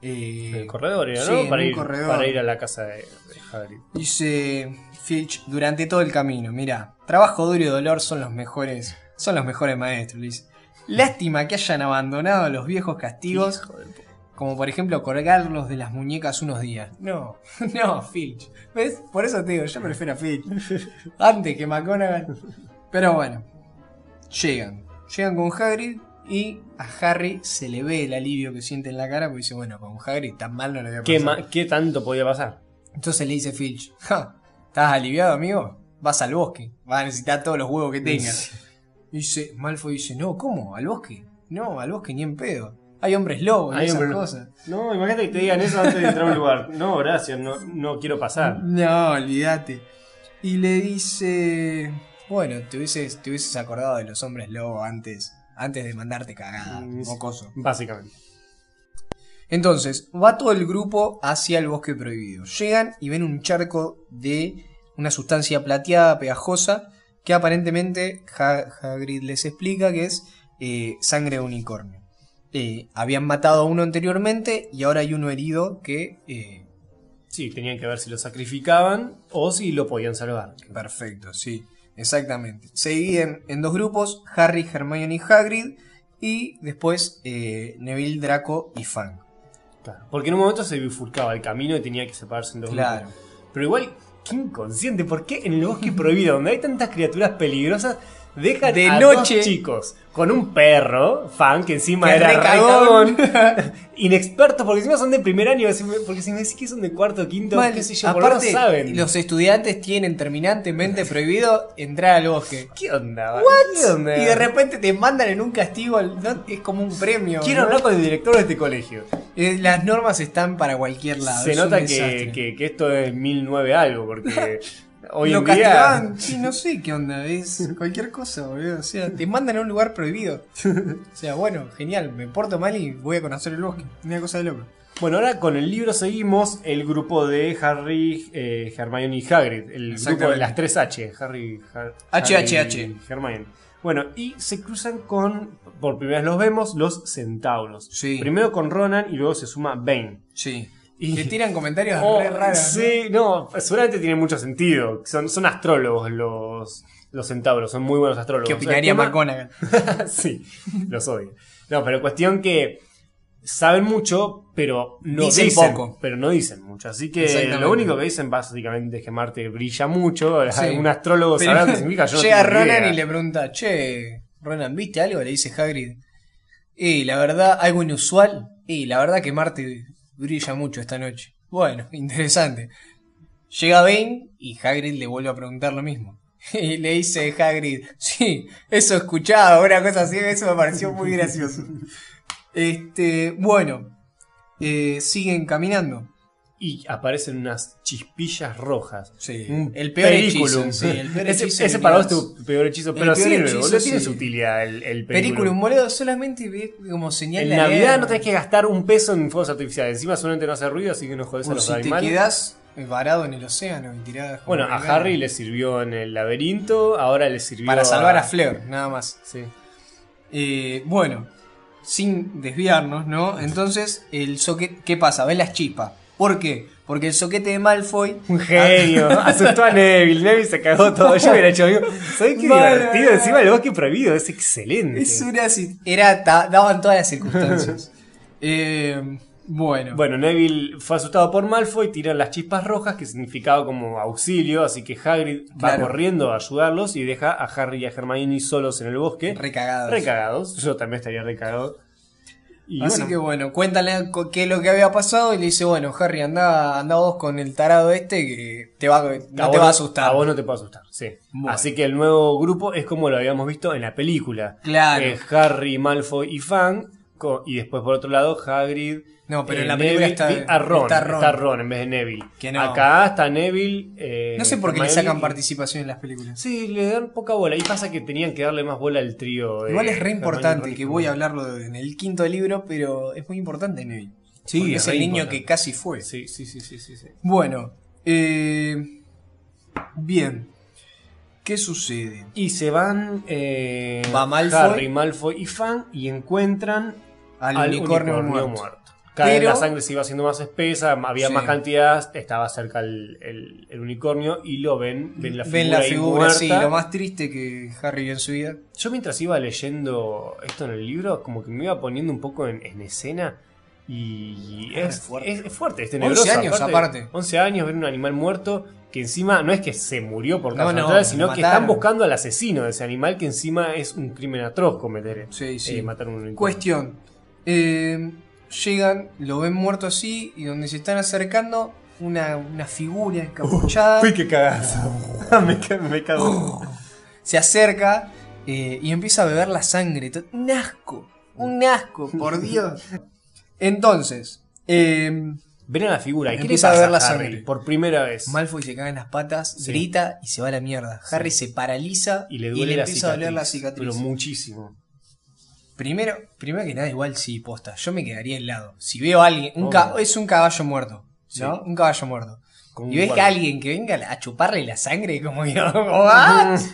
eh, En el corredor era, sí, ¿no? en para, un ir, corredor. para ir a la casa de, de Hagrid. Dice Filch durante todo el camino, mira, trabajo duro y dolor son los mejores, son los mejores maestros. dice. Lástima que hayan abandonado los viejos castigos, Hijo de como por ejemplo colgarlos de las muñecas unos días. No, no, Filch. ¿Ves? Por eso te digo, yo prefiero a Filch. Antes que McGonagall. Pero bueno, llegan. Llegan con Hagrid y a Harry se le ve el alivio que siente en la cara porque dice, bueno, con Hagrid tan mal no le voy a ¿Qué, pasar. ¿Qué tanto podía pasar? Entonces le dice Filch, "Ja, ¿estás aliviado, amigo? Vas al bosque, vas a necesitar todos los huevos que tengas. Dice, Malfoy dice, no, ¿cómo? ¿Al bosque? No, al bosque ni en pedo. Hay hombres lobos y Hay esas hombres- cosas. No, imagínate que te digan eso antes de entrar a un lugar. No, gracias, no, no quiero pasar. No, olvídate. Y le dice, bueno, te hubieses, te hubieses acordado de los hombres lobos antes, antes de mandarte cagada, Mm, mocoso. Básicamente. Entonces, va todo el grupo hacia el bosque prohibido. Llegan y ven un charco de una sustancia plateada, pegajosa, que aparentemente Ha- Hagrid les explica que es eh, sangre de unicornio. Eh, habían matado a uno anteriormente y ahora hay uno herido que... eh, Sí, tenían que ver si lo sacrificaban o si lo podían salvar. perfecto, sí, exactamente. Se dividen en dos grupos, Harry, Hermione y Hagrid, y después eh, Neville, Draco y Fang. Claro. Porque en un momento se bifurcaba el camino y tenía que separarse en dos Claro. grupos. Pero igual, qué inconsciente. ¿Por qué en el bosque prohibido, donde hay tantas criaturas peligrosas, dejan De a noche. dos chicos con un perro, fan, que encima Que era cagón. inexpertos, porque encima son de primer año. Porque si me decís que son de cuarto quinto, Mal, qué sé yo, aparte, menos saben. los estudiantes tienen terminantemente prohibido entrar al bosque. ¿Qué onda? ¿Qué onda? Y de repente te mandan en un castigo, ¿no? es como un premio. Quiero ¿no? hablar con el director de este colegio. Eh, Las normas están para cualquier lado. Se nota que, que- que esto es 1009 algo, porque hoy Lo en día... castigaban, sí, no sé qué onda, es cualquier cosa, boludo. O sea, te mandan a un lugar prohibido. O sea, bueno, genial, me porto mal y voy a conocer el bosque. Una cosa de loco. Bueno, ahora con el libro seguimos el grupo de Harry, eh, Hermione y Hagrid. El grupo de las tres H. Harry, Har- H, Harry H, H. y Hermione. Bueno, y se cruzan con, por primera vez los vemos, los centauros. Sí. Primero con Ronan y luego se suma Bane. Sí. Y- Le tiran comentarios Oh, re raros. ¿no? sí, no, seguramente tiene mucho sentido. Son, son astrólogos los, los centauros, son muy buenos astrólogos. ¿Qué opinaría McConaughey? sí, los odio. No, pero cuestión que saben mucho, pero no Dicen dicen, poco. Pero no dicen mucho. Así que lo único que dicen básicamente es que Marte brilla mucho. Sí. Un astrólogo Pero sabrá lo que significa. Yo no llega ni Ronan idea. y le pregunta, che, Ronan, ¿viste algo? Le dice Hagrid. Y la verdad, algo inusual. Y la verdad que Marte brilla mucho esta noche. Bueno, interesante. Llega Bane y Hagrid le vuelve a preguntar lo mismo. Y le dice Hagrid, sí, eso he escuchado, una cosa así, eso me pareció muy gracioso. Este, bueno, eh, siguen caminando. Y aparecen unas chispillas rojas. Sí, Un el peor periculum. hechizo, sí, el peor ese hechizo ese que para vos es tu peor hechizo, pero peor sirve, hechizo, boludo. Tiene su utilidad el, el Periculum, periculum. boludo, solamente ve como señal En de Navidad no tenés que gastar un peso en fuegos artificiales. Encima solamente no hace ruido, así que no jodés a los si te animales. quedás varado en el océano y como Bueno, a. Harry le sirvió en el laberinto, ahora le sirvió Para salvar a Fleur, nada más. Sí. Eh, bueno, sin desviarnos, ¿no? Entonces, el. ¿Qué pasa? ¿Ven las chispas? ¿Por qué? Porque el soquete de Malfoy. Un genio, asustó a Neville, Neville se cagó todo. Yo hubiera hecho, ¿sabés qué divertido? Encima el bosque prohibido, es excelente. Es una. Era, daban todas las circunstancias. Eh, bueno. Bueno, Neville fue asustado por Malfoy, tiran las chispas rojas, que significaba como auxilio, así que Hagrid va corriendo a ayudarlos y deja a Harry y a Hermione solos en el bosque. Recagados. Recagados, yo también estaría recagado. Y Así bueno, que bueno, cuéntale qué es lo que había pasado y le dice, bueno, Harry, anda, anda vos con el tarado este que te va, no te vos va a asustar. A vos no te puede asustar, sí. Bueno. Así que el nuevo grupo es como lo habíamos visto en la película. Claro. Eh, Harry, Malfoy y Fang. Y después por otro lado Hagrid. No, pero eh, en la película Neville está- Ron, está está Ron. En vez de Neville. Que no. Acá está Neville. eh, no sé por qué le sacan y- participación en las películas. Sí, le dan poca bola. Y pasa que tenían que darle más bola al trío. Igual es re importante, Ron que voy a hablarlo en el quinto libro, pero es muy importante Neville. Sí, Porque es es el niño importante. que casi fue. Sí, sí, sí, sí, sí, sí. Bueno, eh, bien. ¿Qué sucede? Y se van eh, Va Malfoy. Harry, Malfoy y Fang y encuentran Al, al unicornio, unicornio, muerto. muerto. Cada vez la sangre se iba haciendo más espesa, había Sí. más cantidad, estaba cerca el, el- el unicornio y lo ven, ven la figura, Ven la figura, sí, lo más triste que Harry vio en su vida. Yo mientras iba leyendo esto en el libro, como que me iba poniendo un poco en, en escena y Es es, fuerte. es- es fuerte, es 11 tenebroso. años aparte. 11 años ver un animal muerto que encima no es que se murió por No, no, naturales, sino que están buscando al asesino de ese animal que encima es un crimen atroz cometer. Sí, sí. eh, matar a un unicornio. Cuestión. eh, llegan, lo ven muerto así y donde se están acercando una, una figura encapuchada Uy, qué cagazo. me, ca- me cago. se acerca eh, y empieza a beber la sangre. Un asco, un asco, por Dios. Entonces, eh, Ven a la figura. ¿Y qué le Empieza a ver la Harry sangre. Por primera vez. Malfoy se caga en las patas, Sí. grita y se va a la mierda. Harry se paraliza y le duele la empieza a doler la cicatriz, cicatriz. Pero muchísimo. Primero, primero que nada, igual sí, posta. Yo me quedaría helado. Si veo a alguien, un Obvio. ca- es un caballo muerto, Sí. Un caballo muerto. Y ves que alguien que venga a chuparle la sangre, como que, ¿what?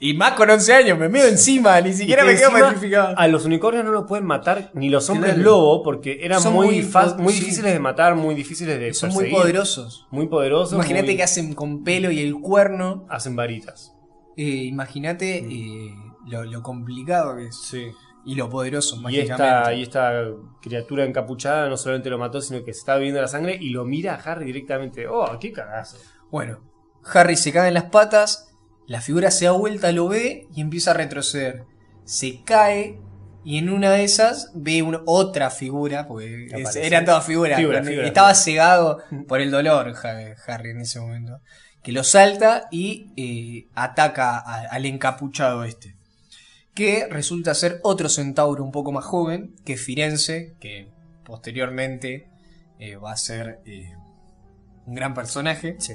Y más con 11 años, me meo encima, ni siquiera Y que me quedo encima petrificado. A los unicornios no lo pueden matar ni los hombres Claro. lobo porque eran Son muy, muy fa- po- muy sí. difíciles de matar, muy difíciles de Son muy perseguir, poderosos. Muy poderosos. Imagínate muy- que hacen con pelo y el cuerno. hacen varitas. Eh, Imagínate eh, lo, lo complicado que es. Sí. Y lo poderoso, Y esta, y esta criatura encapuchada no solamente lo mató, sino que se estaba viendo la sangre y lo mira a Harry directamente. ¡Oh, qué cagazo! Bueno, Harry se cae en las patas, la figura se da vuelta, lo ve y empieza a retroceder. Se cae y en una de esas ve una, otra figura, porque es- eran todas figuras. Figura, estaba cegado por el dolor Harry en ese momento. Que lo salta y eh, ataca a- al encapuchado este. Que resulta ser otro centauro un poco más joven, que es Firenze, que posteriormente eh, va a ser eh, un gran personaje. Sí.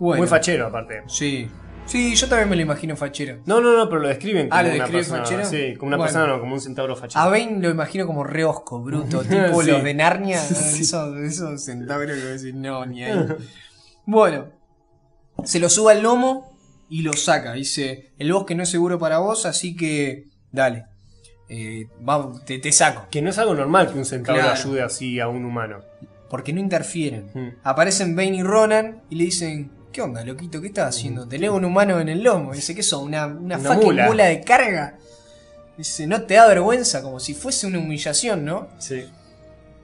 Bueno. Muy fachero, aparte. Sí. Sí, yo también me lo imagino fachero. No, no, no, pero lo describen como Ah, ¿lo una describe persona. fachero? Sí, como una Bueno. persona, no, como un centauro fachero. A Bane lo imagino como re osco, bruto, tipo Sí. los de Narnia. Sí. Esos, esos centauros que voy a decir, no, ni ahí. Bueno, se lo sube al lomo y lo saca. Dice: El bosque no es seguro para vos, así que dale. Eh, vamos, te, te saco. Que no es algo normal que un centauro Claro. ayude así a un humano. porque no interfieren. Mm. Aparecen Bane y Ronan y le dicen, ¿qué onda, loquito? ¿Qué estás haciendo? Tenés un humano en el lomo. Dice, ¿qué son? ¿Una, una, Una fucking mula. mula. de carga? Dice, ¿no te da vergüenza? Como si fuese una humillación, ¿no? Sí.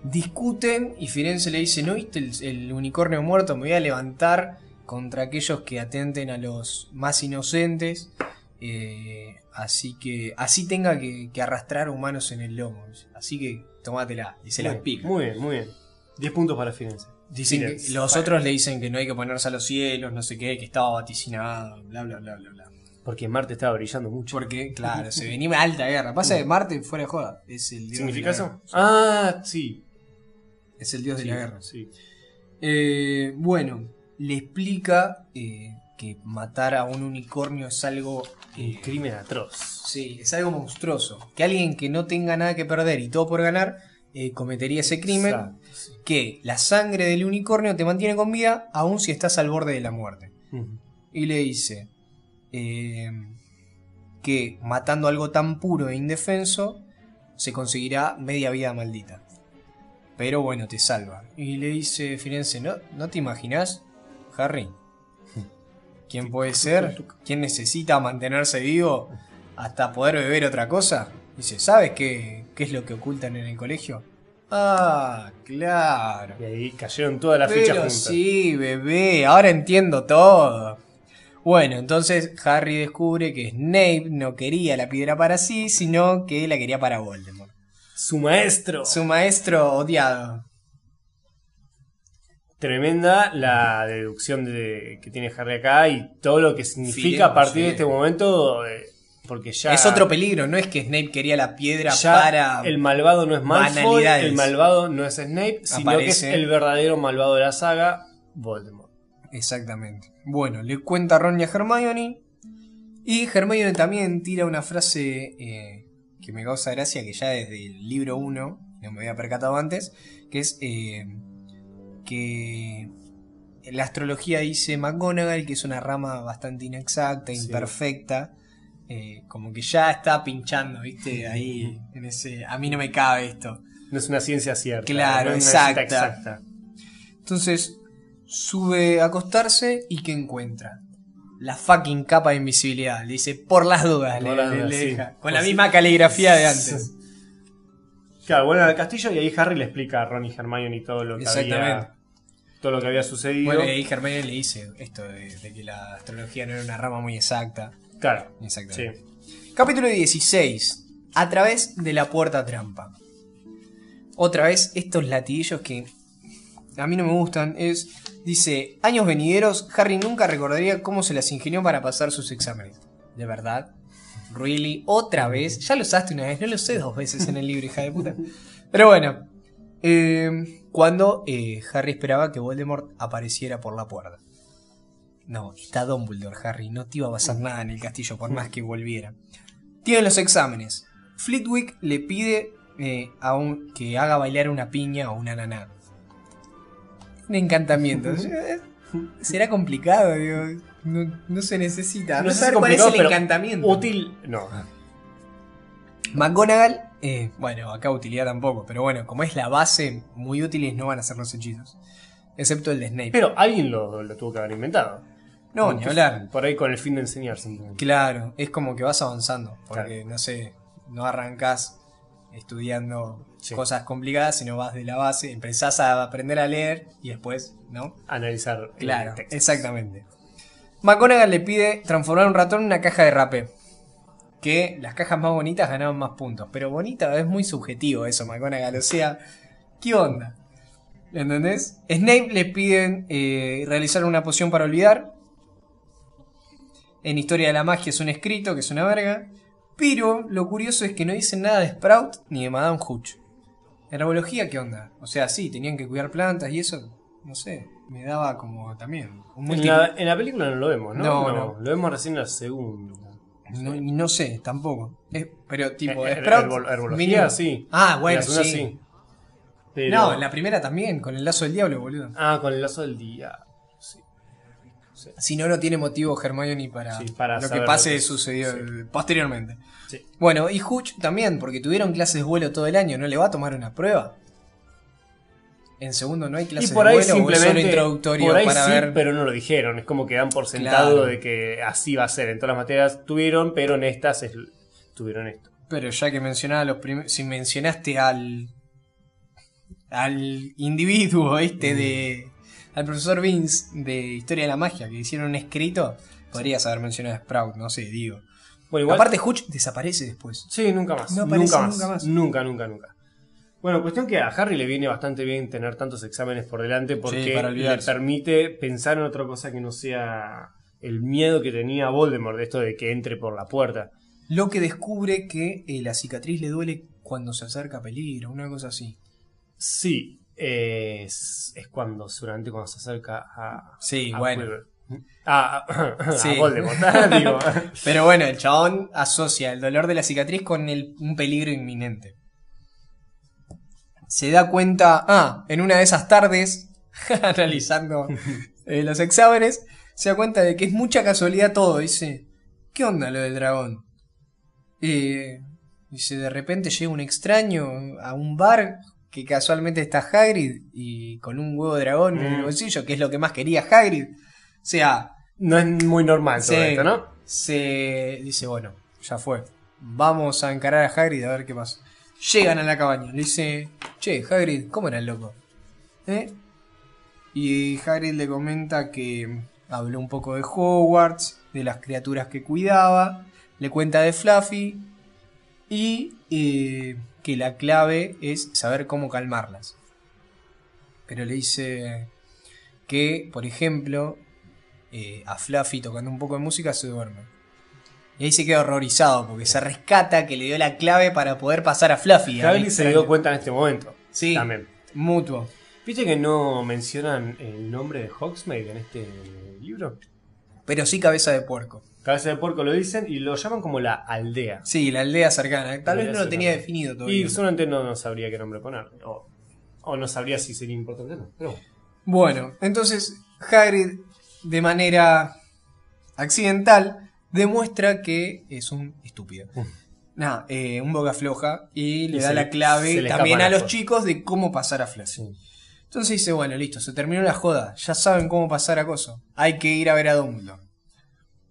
Discuten y Firenze le dice, ¿no viste el, el unicornio muerto? Me voy a levantar contra aquellos que atenten a los más inocentes. eh, así que así tenga que, que arrastrar humanos en el lomo. Así que tomátela. Y se las Muy- pica. Muy bien, muy bien. 10 puntos para Firenze. Dicen que- los otros le dicen que no hay que ponerse a los cielos, no sé qué, que estaba vaticinado, bla, bla, bla, bla, bla. Porque Marte estaba brillando mucho. Porque, claro, se venía alta guerra. Pasa de Marte fuera de joda. Es el dios ¿Significa de la eso? guerra. Ah, sí. Es el dios de la guerra. sí. Eh, bueno, le explica eh, que matar a un unicornio es algo. Un eh, crimen atroz. sí, es algo monstruoso. Que alguien que no tenga nada que perder y todo por ganar eh, cometería ese crimen. Exacto, sí. Que la sangre del unicornio te mantiene con vida, aun si estás al borde de la muerte. Y le dice que matando algo tan puro e indefenso se conseguirá media vida maldita. Pero bueno, te salva. Y le dice Firenze, ¿no, ¿no te imaginas, Harry? ¿Quién puede ser? ¿Quién necesita mantenerse vivo hasta poder beber otra cosa? Dice, ¿sabes qué, qué es lo que ocultan en el colegio? Ah, claro. Y ahí cayeron todas las fichas juntas. sí, bebé, ahora entiendo todo. Bueno, entonces Harry descubre que Snape no quería la piedra para sí, sino que la quería para Voldemort. Su maestro. Su maestro odiado. Tremenda la deducción de, que tiene Harry acá y todo lo que significa a partir sí. de este momento. eh, porque ya. Es otro peligro, no es que Snape quería la piedra ya para... el malvado no es Malfoy, el malvado no es Snape, sino que es el verdadero malvado de la saga, Voldemort. Exactamente. Bueno, le cuenta Ron y a Hermione. Y Hermione también tira una frase eh, que me causa gracia, que ya desde el libro 1, no me había percatado antes, que es eh, que la astrología dice McGonagall, que es una rama bastante inexacta, Sí. imperfecta. eh, como que ya está pinchando, ¿viste? Ahí, en ese... A mí no me cabe esto. No es una ciencia cierta. Claro, no exacta. exacta. Entonces sube a acostarse y ¿qué encuentra? La fucking capa de invisibilidad. Le dice, por las dudas, Por le, las dudas, le sí. deja. Con Pues la sí. misma caligrafía de antes. Claro, vuelven al castillo y ahí Harry le explica a Ron y Hermione y todo lo que había. Todo lo que había sucedido. Bueno, y ahí Hermione le dice esto de, de que la astrología no era una rama muy exacta. Claro. Exactamente. Sí. Capítulo 16. A través de la puerta trampa. Otra vez, estos latiguillos que a mí no me gustan es... Dice, años venideros, Harry nunca recordaría cómo se las ingenió para pasar sus exámenes. ¿De verdad? ¿Really? ¿Otra vez? Ya lo usaste una vez, no lo usé dos veces en el libro, hija de puta. Pero bueno. eh, cuando eh, Harry esperaba que Voldemort apareciera por la puerta. No, está Dumbledore, Harry. No te iba a pasar nada en el castillo por más que volviera. Tienen los exámenes. Flitwick le pide eh, a un, que haga bailar una piña o una naná. Un encantamiento. Eh, Será complicado, digo. No, no se necesita. No, sé cuál es el encantamiento. Útil. No. McGonagall, eh, bueno, acá utilidad tampoco, pero bueno, como es la base, muy útiles no van a ser los hechizos. Excepto el de Snape. Pero alguien lo, lo tuvo que haber inventado. no, ni hablar. Por ahí con el fin de enseñar simplemente. Claro, es como que vas avanzando. Porque, no sé, no arrancas estudiando Sí. cosas complicadas, sino vas de la base, empezás a aprender a leer y después, ¿no? Analizar. el Claro, exactamente. McGonagall le pide transformar un ratón en una caja de rapé. Que las cajas más bonitas ganaban más puntos. Pero bonita es muy subjetivo eso, McGonagall. O sea, ¿qué onda? ¿Entendés? Snape le piden eh, realizar una poción para olvidar. En Historia de la Magia es un escrito, que es una verga. Pero lo curioso es que no dicen nada de Sprout ni de Madame Hooch. En herbología, ¿qué onda? O sea, sí, tenían que cuidar plantas y eso, no sé, me daba como también un En la, en la película no lo vemos, ¿no? No, no. Lo vemos recién en la segunda. No, no sé, tampoco. Es- pero tipo, Eh, Sprout... herbol- herbología, sí. Ah, bueno, sí. Pero- No, en la primera también, con el lazo del diablo, boludo. Ah, con el lazo del día. Sí. Si no, no tiene motivo Hermione para, Sí, para lo que pase lo que- sucedió sí. eh, posteriormente. Sí. Bueno, y Hooch también, porque tuvieron clases de vuelo todo el año, ¿no le va a tomar una prueba? En segundo no hay Y clases por de vuelo o es solo simplemente. introductorio Por ahí para sí, ver. pero no lo dijeron. Es como que dan por sentado Claro. de que así va a ser. En todas las materias tuvieron, pero en estas es- tuvieron esto. Pero ya que mencionaba los prim- si mencionaste al al individuo este de al profesor Vince de Historia de la Magia que hicieron un escrito, podrías haber mencionado a Sprout, no sé, digo. Bueno, igual. Aparte Hutch desaparece después. Sí, nunca más. No aparece nunca, más. nunca más. Nunca, nunca, nunca. Bueno, cuestión que a Harry le viene bastante bien tener tantos exámenes por delante porque le permite pensar en otra cosa que no sea el miedo que tenía Voldemort de esto de que entre por la puerta. Lo que descubre que eh, la cicatriz le duele cuando se acerca a peligro, una cosa así. Sí, eh, es, es cuando, seguramente cuando se acerca a. Sí, a bueno. Quiver. Ah, a, Sí. a Voldemort. digo. Pero bueno, el chabón asocia el dolor de la cicatriz con el- un peligro inminente. Se da cuenta, ah, en una de esas tardes, analizando eh, los exámenes, se da cuenta de que es mucha casualidad todo. Dice, ¿qué onda lo del dragón? Eh, dice, de repente llega un extraño a un bar que casualmente está Hagrid y con un huevo de dragón en el Mm. bolsillo, que es lo que más quería Hagrid. O sea, No es muy normal todo esto, ¿no? se dice, bueno, ya fue. Vamos a encarar a Hagrid a ver qué pasa. Llegan a la cabaña. Le dice, che, Hagrid, ¿cómo era el loco? ¿Eh? Y Hagrid le comenta que habló un poco de Hogwarts, de las criaturas que cuidaba, le cuenta de Fluffy y eh, que la clave es saber cómo calmarlas. Pero le dice que, por ejemplo, eh, a Fluffy tocando un poco de música se duerme. Y ahí se queda horrorizado porque se rescata que le dio la clave para poder pasar a Fluffy. Hagrid se dio cuenta en este momento. Sí. También. Mutuo. ¿Viste que no mencionan el nombre de Hogsmeade en este libro? Pero sí cabeza de puerco. Cabeza de puerco lo dicen y lo llaman como la aldea. Sí, la aldea cercana. Tal vez no lo tenía definido todavía. Y solamente no, no sabría qué nombre poner. O, o no sabría si sería importante o no. Pero. Bueno, entonces Hagrid, de manera accidental, demuestra que es un estúpido. Mm. Nada, eh, un boca floja y le da se la clave también a los cosas. chicos de cómo pasar a Fluffy. Entonces dice, bueno, listo, se terminó la joda, ya saben cómo pasar a Coso. Hay que ir a ver a Dumbledore.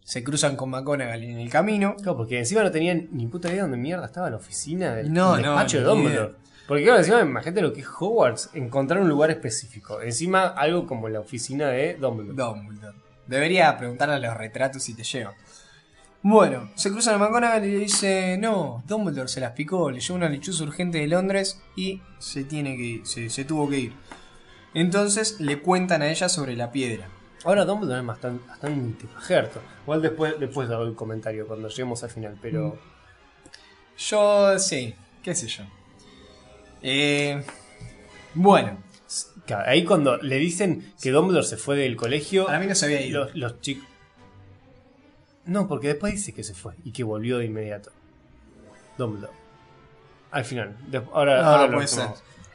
Se cruzan con McGonagall en el camino. Claro, porque encima no tenían ni puta idea dónde mierda estaba la oficina del No, despacho de Dumbledore. idea. Porque claro, encima imagínate lo que es Hogwarts, encontrar un lugar específico. Encima algo como la oficina de Dumbledore. Dumbledore. Debería preguntarle a los retratos si te lleva. Bueno, se cruzan a McGonagall y le dice, no, Dumbledore se las picó, le llevó una lechuza urgente de Londres y se tiene que ir, se, se tuvo que ir. Entonces le cuentan a ella sobre la piedra. Ahora Dumbledore es bastante, bastante pajerto. Igual después, después doy el comentario cuando lleguemos al final, pero... Yo, sí, qué sé yo. Eh, bueno, ahí cuando le dicen que Dumbledore se fue del colegio, para mí no se había ido. los, los chicos... No, porque después dice que se fue y que volvió de inmediato. Dumbledore. Al final. De- ahora, Ah, ahora puede ser.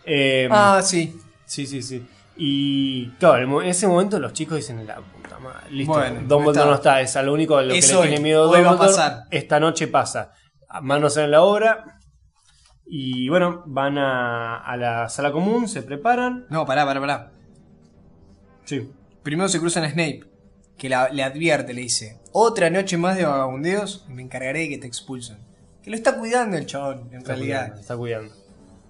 Eh, Ah, sí. Sí, sí, sí. Y claro, en ese momento los chicos dicen, la puta madre, listo, Bueno, Dumbledore no no está. es a lo único a lo Es que hoy, le tiene miedo hoy va a Dumbledore. pasar. Esta noche pasa. Manos en la obra. Y bueno, van a, a la sala común, se preparan. No, pará, pará, pará. Sí. Primero se cruzan a Snape, que la- le advierte, le dice, otra noche más de vagabundeos y me encargaré de que te expulsen. Que lo está cuidando el chabón, en Está realidad. cuidando, está cuidando.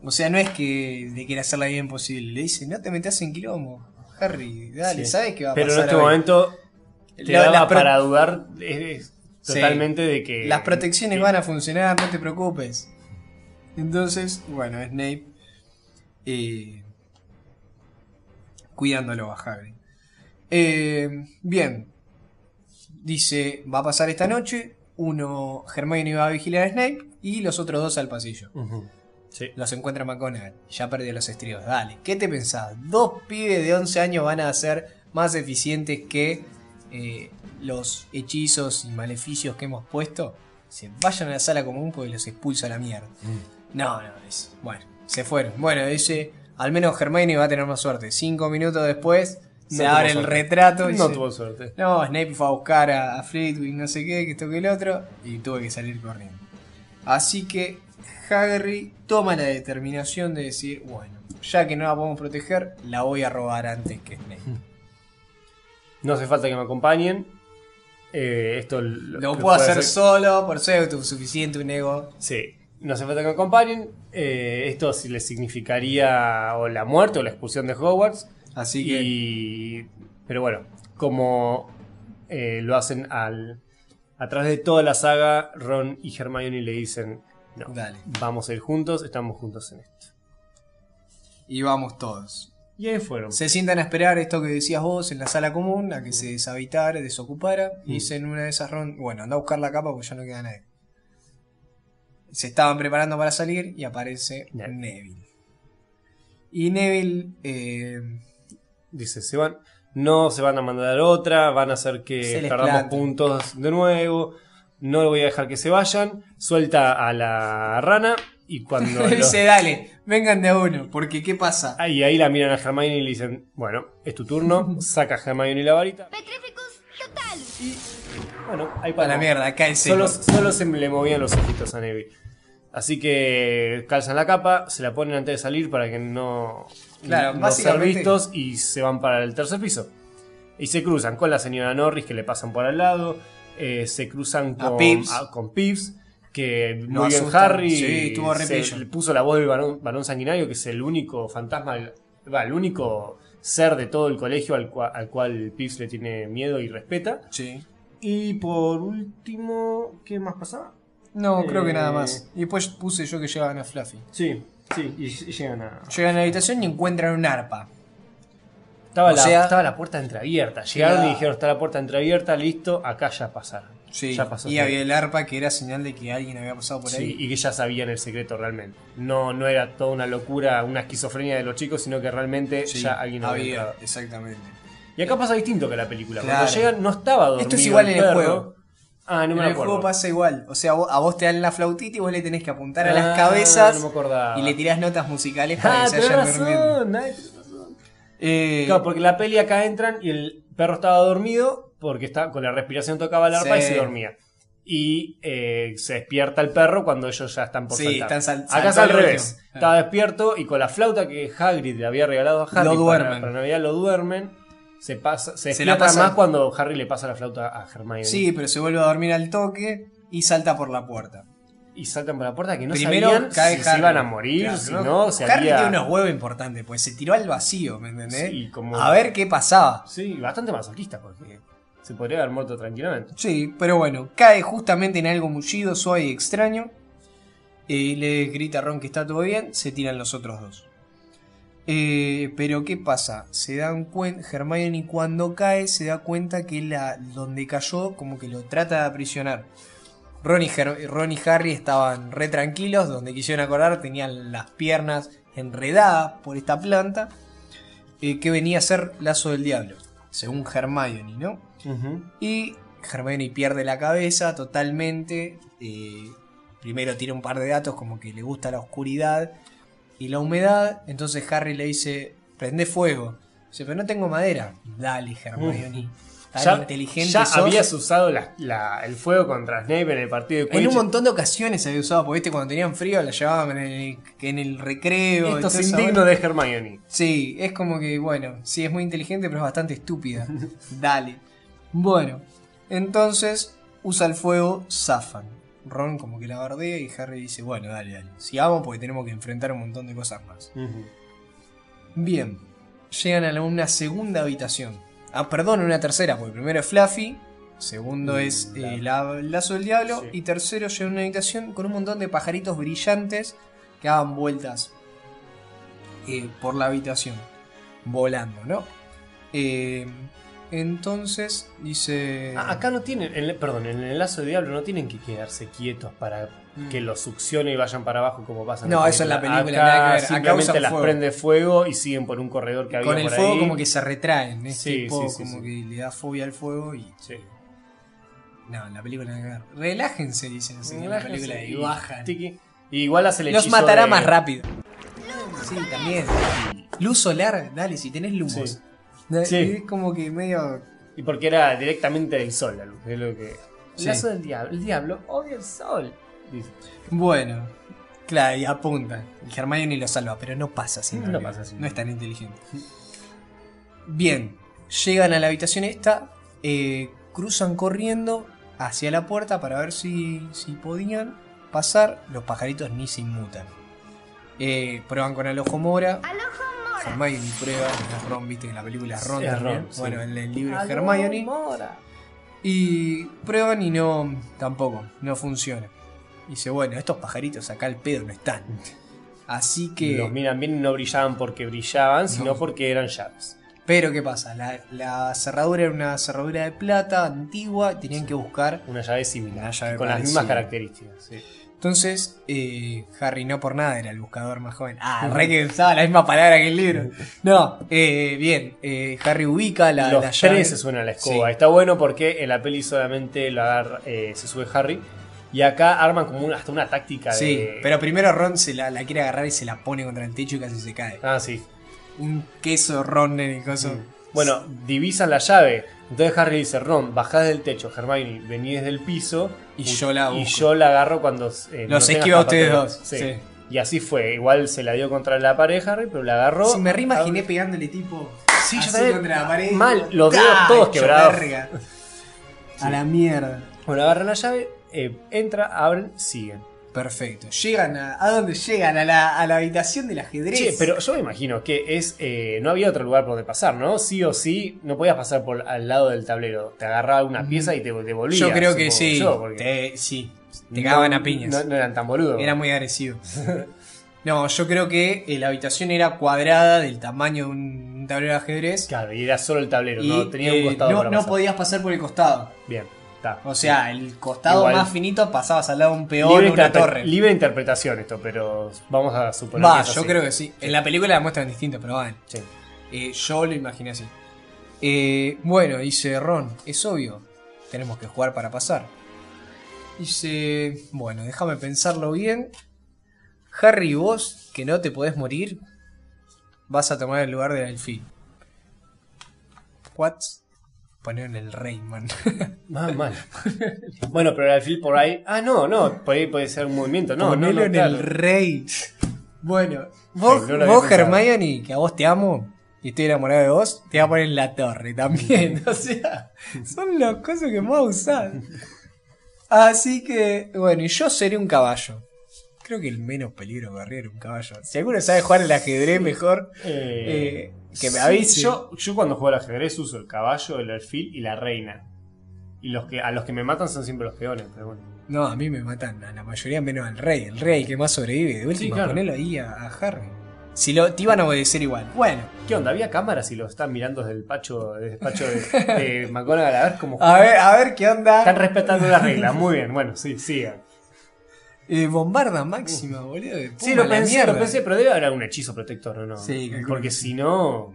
O sea, no es que le quiera hacer la vida imposible. Le dice, no te metas en quilombo. Harry, dale, Sí. ¿sabes qué va a Pero en pasar este hoy?". momento te La- daba para dudar es- es Sí. totalmente de que... Las protecciones que- van a funcionar, no te preocupes. Entonces, bueno, Snape eh, cuidándolo a Hagrid. Eh, bien, dice, va a pasar esta noche, uno, Hermione va a vigilar a Snape y los otros dos al pasillo. Sí. Los encuentra McGonagall, ya perdió los estribos. Dale, ¿qué te pensás? Dos pibes de 11 años van a ser más eficientes que eh, los hechizos y maleficios que hemos puesto. Se vayan a la sala común porque los expulsa a la mierda. No, no, es. Bueno, se fueron. Bueno, dice. Al menos Hermione va a tener más suerte. Cinco minutos después se abre el suerte. retrato y No se- tuvo suerte. no, Snape fue a buscar a, a Flitwick, no sé qué, que esto que el otro, y tuve que salir corriendo. Así que Harry toma la determinación de decir, bueno, ya que no la podemos proteger, la voy a robar antes que Snape. No hace falta que me acompañen. Eh, esto lo, puedo hacer solo, por ser suficiente un ego. Sí, no hace falta que me acompañen. Eh, esto sí les significaría o la muerte o la expulsión de Hogwarts. Así que Y, pero bueno, como eh, lo hacen al, a través de toda la saga, Ron y Hermione le dicen, no, Dale. vamos a ir juntos, estamos juntos en esto. y vamos todos. Y ahí fueron. Se sientan a esperar esto que decías vos en la sala común, a que se deshabitara, desocupara. Y dicen una de esas ron, bueno, anda a buscar la capa porque ya no queda nadie. Se estaban preparando para salir y aparece Neville. Neville. Y Neville, eh, Dice, se van, no se van a mandar otra, van a hacer que perdamos plante. puntos de nuevo. No voy a dejar que se vayan. Suelta a la rana y cuando... los- dice, dale, vengan de a uno, porque ¿qué pasa? Y ahí la miran a Hermione y le dicen, bueno, es tu turno, saca a Hermione la varita. Petrificus total. Bueno, ahí A para la mierda, cae. Solo, solo se le movían los ojitos a Neville. Así que calzan la capa, se la ponen antes de salir para que no, Claro, no ser vistos y se van para el tercer piso. Y se cruzan con la señora Norris que le pasan por al lado, eh, se cruzan A con Pips. a- con Pips, que Lo muy bien. Harry Sí, estuvo re se- le puso la voz del varón, varón sanguinario, que es el único fantasma, va, el único ser de todo el colegio al, cua- al cual Pips le tiene miedo y respeta. Sí. Y por último, ¿qué más pasaba? No, creo que Eh, nada más. Y después puse yo que llegaban a Fluffy. Sí, sí, y, y llegan a. Llegan a la habitación y encuentran un arpa. Estaba, O la, sea- estaba la puerta entreabierta. Llegaron Claro. y dijeron: Está la puerta entreabierta, listo, acá ya pasaron. Sí, ya pasó. y había el arpa que era señal de que alguien había pasado por Sí, ahí. y que ya sabían el secreto realmente. No, no era toda una locura, una esquizofrenia de los chicos, sino que realmente Sí, ya alguien había, había, entrado. exactamente. Y acá pasa distinto que la película. Claro. Cuando llegan, no estaba dormido. Esto es igual en el perro. juego. Ah, no en me el acuerdo. juego pasa igual. O sea, a vos te dan la flautita y vos le tenés que apuntar a Ah, las cabezas no me acordaba. y le tirás notas musicales para Ah, que se vayan durmiendo. razón, ay, tenés razón. Eh, Claro, porque la peli acá entran y el perro estaba dormido porque está, con la respiración tocaba el arpa Sí. y se dormía. Y eh, se despierta el perro cuando ellos ya están por Sí, saltar. están sal- acá es al el revés. Estaba despierto y con la flauta que Hagrid le había regalado a Harry Lo para, duermen. para Navidad lo duermen. Se, pasa, se Se la más cuando Harry le pasa la flauta a Hermione. sí, pero se vuelve a dormir al toque y salta por la puerta. Y saltan por la puerta que no Primero sabían cae si se iban a morir, Claro, si ¿no? no, se Harry había... tiene unos huevos importantes, pues se tiró al vacío, ¿me entendés? Sí, como- A ver qué pasaba. Sí, bastante masoquista porque se podría haber muerto tranquilamente. Sí, pero bueno, cae justamente en algo mullido, suave y extraño. Eh, le grita a Ron que está todo bien, se tiran los otros dos. Eh, pero ¿qué pasa? Se dan cuenta, Hermione cuando cae se da cuenta que la, donde cayó como que lo trata de aprisionar. Ron y, Her- Ron y Harry estaban re tranquilos, donde quisieron acordar tenían las piernas enredadas por esta planta, eh, que venía a ser lazo del diablo, según Hermione, ¿no? Y Hermione pierde la cabeza totalmente. eh, primero tira un par de datos como que le gusta la oscuridad y la humedad. Entonces Harry le dice, prende fuego. Dice, pero no tengo madera. Dale, Hermione. Tan Ya, inteligente ya sos. habías usado la- la- el fuego contra Snape en el partido de En Quidditch. un montón de ocasiones había usado, porque ¿viste? cuando tenían frío la llevaban en el, en el recreo. Esto es indigno de Hermione. Sí, es como que, bueno, sí, es muy inteligente, pero es bastante estúpida. Dale. Bueno, entonces usa el fuego, zafan. Ron como que la bardea y Harry dice, bueno, dale, dale. Sigamos porque tenemos que enfrentar un montón de cosas más. Bien, llegan a una segunda habitación. Ah, perdón, una tercera, porque primero es Fluffy, segundo Mm, es la- eh, la- el lazo del diablo, Sí. y tercero llega a una habitación con un montón de pajaritos brillantes que daban vueltas eh, por la habitación, volando, ¿no? Eh, entonces dice... Ah, Acá no tienen, en perdón, en el lazo de diablo no tienen que quedarse quietos para que los succione y vayan para abajo como pasa Mm. No, eso en la película, Acá nada que ver. Acá simplemente usan las fuego. prende fuego y siguen por un corredor que había con el por fuego ahí. como que se retraen, es Sí, tipo sí, sí, como que le da fobia al fuego y... Sí. No, en la película nada que ver. Relájense, dicen así en la película y bajan. Tiki. Y igual hace el Los matará de- más rápido. Sí, también. Luz solar, dale, si tenés lumos. Sí. Es como que medio. Y porque era directamente del sol la luz, es lo que... Sí. El lazo del diablo, el diablo odia el sol. Dice. Bueno. Claro, y apunta. Y Hermione lo salva, pero no pasa así. No pasa así. No es tan inteligente. Bien, llegan a la habitación esta, eh, cruzan corriendo hacia la puerta para ver si, si podían pasar. Los pajaritos ni se inmutan. Eh, prueban con el ojo mora. Hermione prueba, es Ron, viste en la película es Ron Es también. Ron, sí. Bueno, en el libro es Hermione. Y prueban y no, tampoco, no funciona. Dice, bueno, estos pajaritos acá al pedo no están. Así que... Los miran bien y no brillaban porque brillaban, sino No. porque eran llaves. Pero ¿qué pasa? La, la cerradura era una cerradura de plata antigua, tenían que buscar. Una llave similar, Una llave con las mismas características. sí. Entonces, eh, Harry no por nada era el buscador más joven. Ah, re que usaba la misma palabra que el libro. No, eh, bien, eh, Harry ubica la, Los la llave. tres se suenan a la escoba. Sí. Está bueno porque en la peli solamente lo agarra- eh, se sube Harry. Y acá arman como una- hasta una táctica Sí, de. pero primero Ron se la, la quiere agarrar y se la pone contra el techo y casi se cae. Ah, sí. Un queso Ron en el coso. Bueno, divisan la llave. Entonces Harry dice: Ron, bajás del techo. Hermione, vení desde el piso. Y yo la Y yo la agarro cuando. eh, Los tenga esquiva a ustedes dos, Sí. sí. Y así fue. Igual se la dio contra la pared Harry, pero la agarró. Si me reimaginé pegándole tipo. Sí, yo también. contra la pared. Mal, los dedos todos quebrados. verga. A la mierda. Bueno, agarra la llave, eh, entra, abren, siguen. Perfecto. Llegan a. ¿A dónde llegan? A la, a la habitación del ajedrez. Che, pero yo me imagino que es eh, no había otro lugar por donde pasar, ¿no? Sí o sí, no podías pasar por al lado del tablero. Te agarraba una pieza y te devolvía. Yo creo que sí. yo, porque Te, sí. Te no- cagaban a piñas. No, no eran tan boludos. Era muy agresivo. No, yo creo que eh, la habitación era cuadrada del tamaño de un, tablero de ajedrez. Claro, y era solo el tablero, y no tenía un eh, costado no, para no pasar. podías pasar por el costado. Bien, está. O sea, el costado Igual- más finito pasabas al lado de un peón libre, una torre. libre interpretación esto, pero vamos a suponer Va, que es yo así. creo que sí. En la película la muestran distinto, pero. Sí. Eh, yo lo imaginé así. Eh, bueno, dice Ron, es obvio, tenemos que jugar para pasar. Dice, bueno, déjame pensarlo bien. Harry, vos, que no te podés morir, vas a tomar el lugar del alfil. What? Poner en el rey, man. Mal, mal. bueno, pero el alfil por ahí. Ah, no, no, por ahí puede ser un movimiento. No, no, Ponelo no, en claro. el rey. Bueno, vos, no vos. Hermione, que a vos te amo y estoy enamorado de vos, te voy a poner en la torre también. o sea, son las cosas que más usar. Así que, bueno, y yo seré un caballo. Creo que el menos peligro era un caballo. Si alguno sabe jugar al ajedrez mejor, Eh, eh, que sí. Yo, yo cuando juego al ajedrez uso el caballo, el alfil y la reina. Y los que, a los que me matan son siempre los peones, pero bueno. No, a mí me matan a la mayoría menos al rey. El rey que más sobrevive. De última, claro. ponelo ahí a, a Harry. Si lo, te iban a obedecer igual. Bueno, ¿Qué onda? ¿Había cámaras y lo están mirando desde el pacho, desde el pacho de, de McGonagall a ver cómo a ver, a ver qué onda. están respetando las reglas? Muy bien, bueno, sí, sigan. Eh, bombarda máxima, boludo. Sí, lo pensé, lo pensé, pero debe haber un hechizo protector, ¿o no? Sí, calculo Porque si no.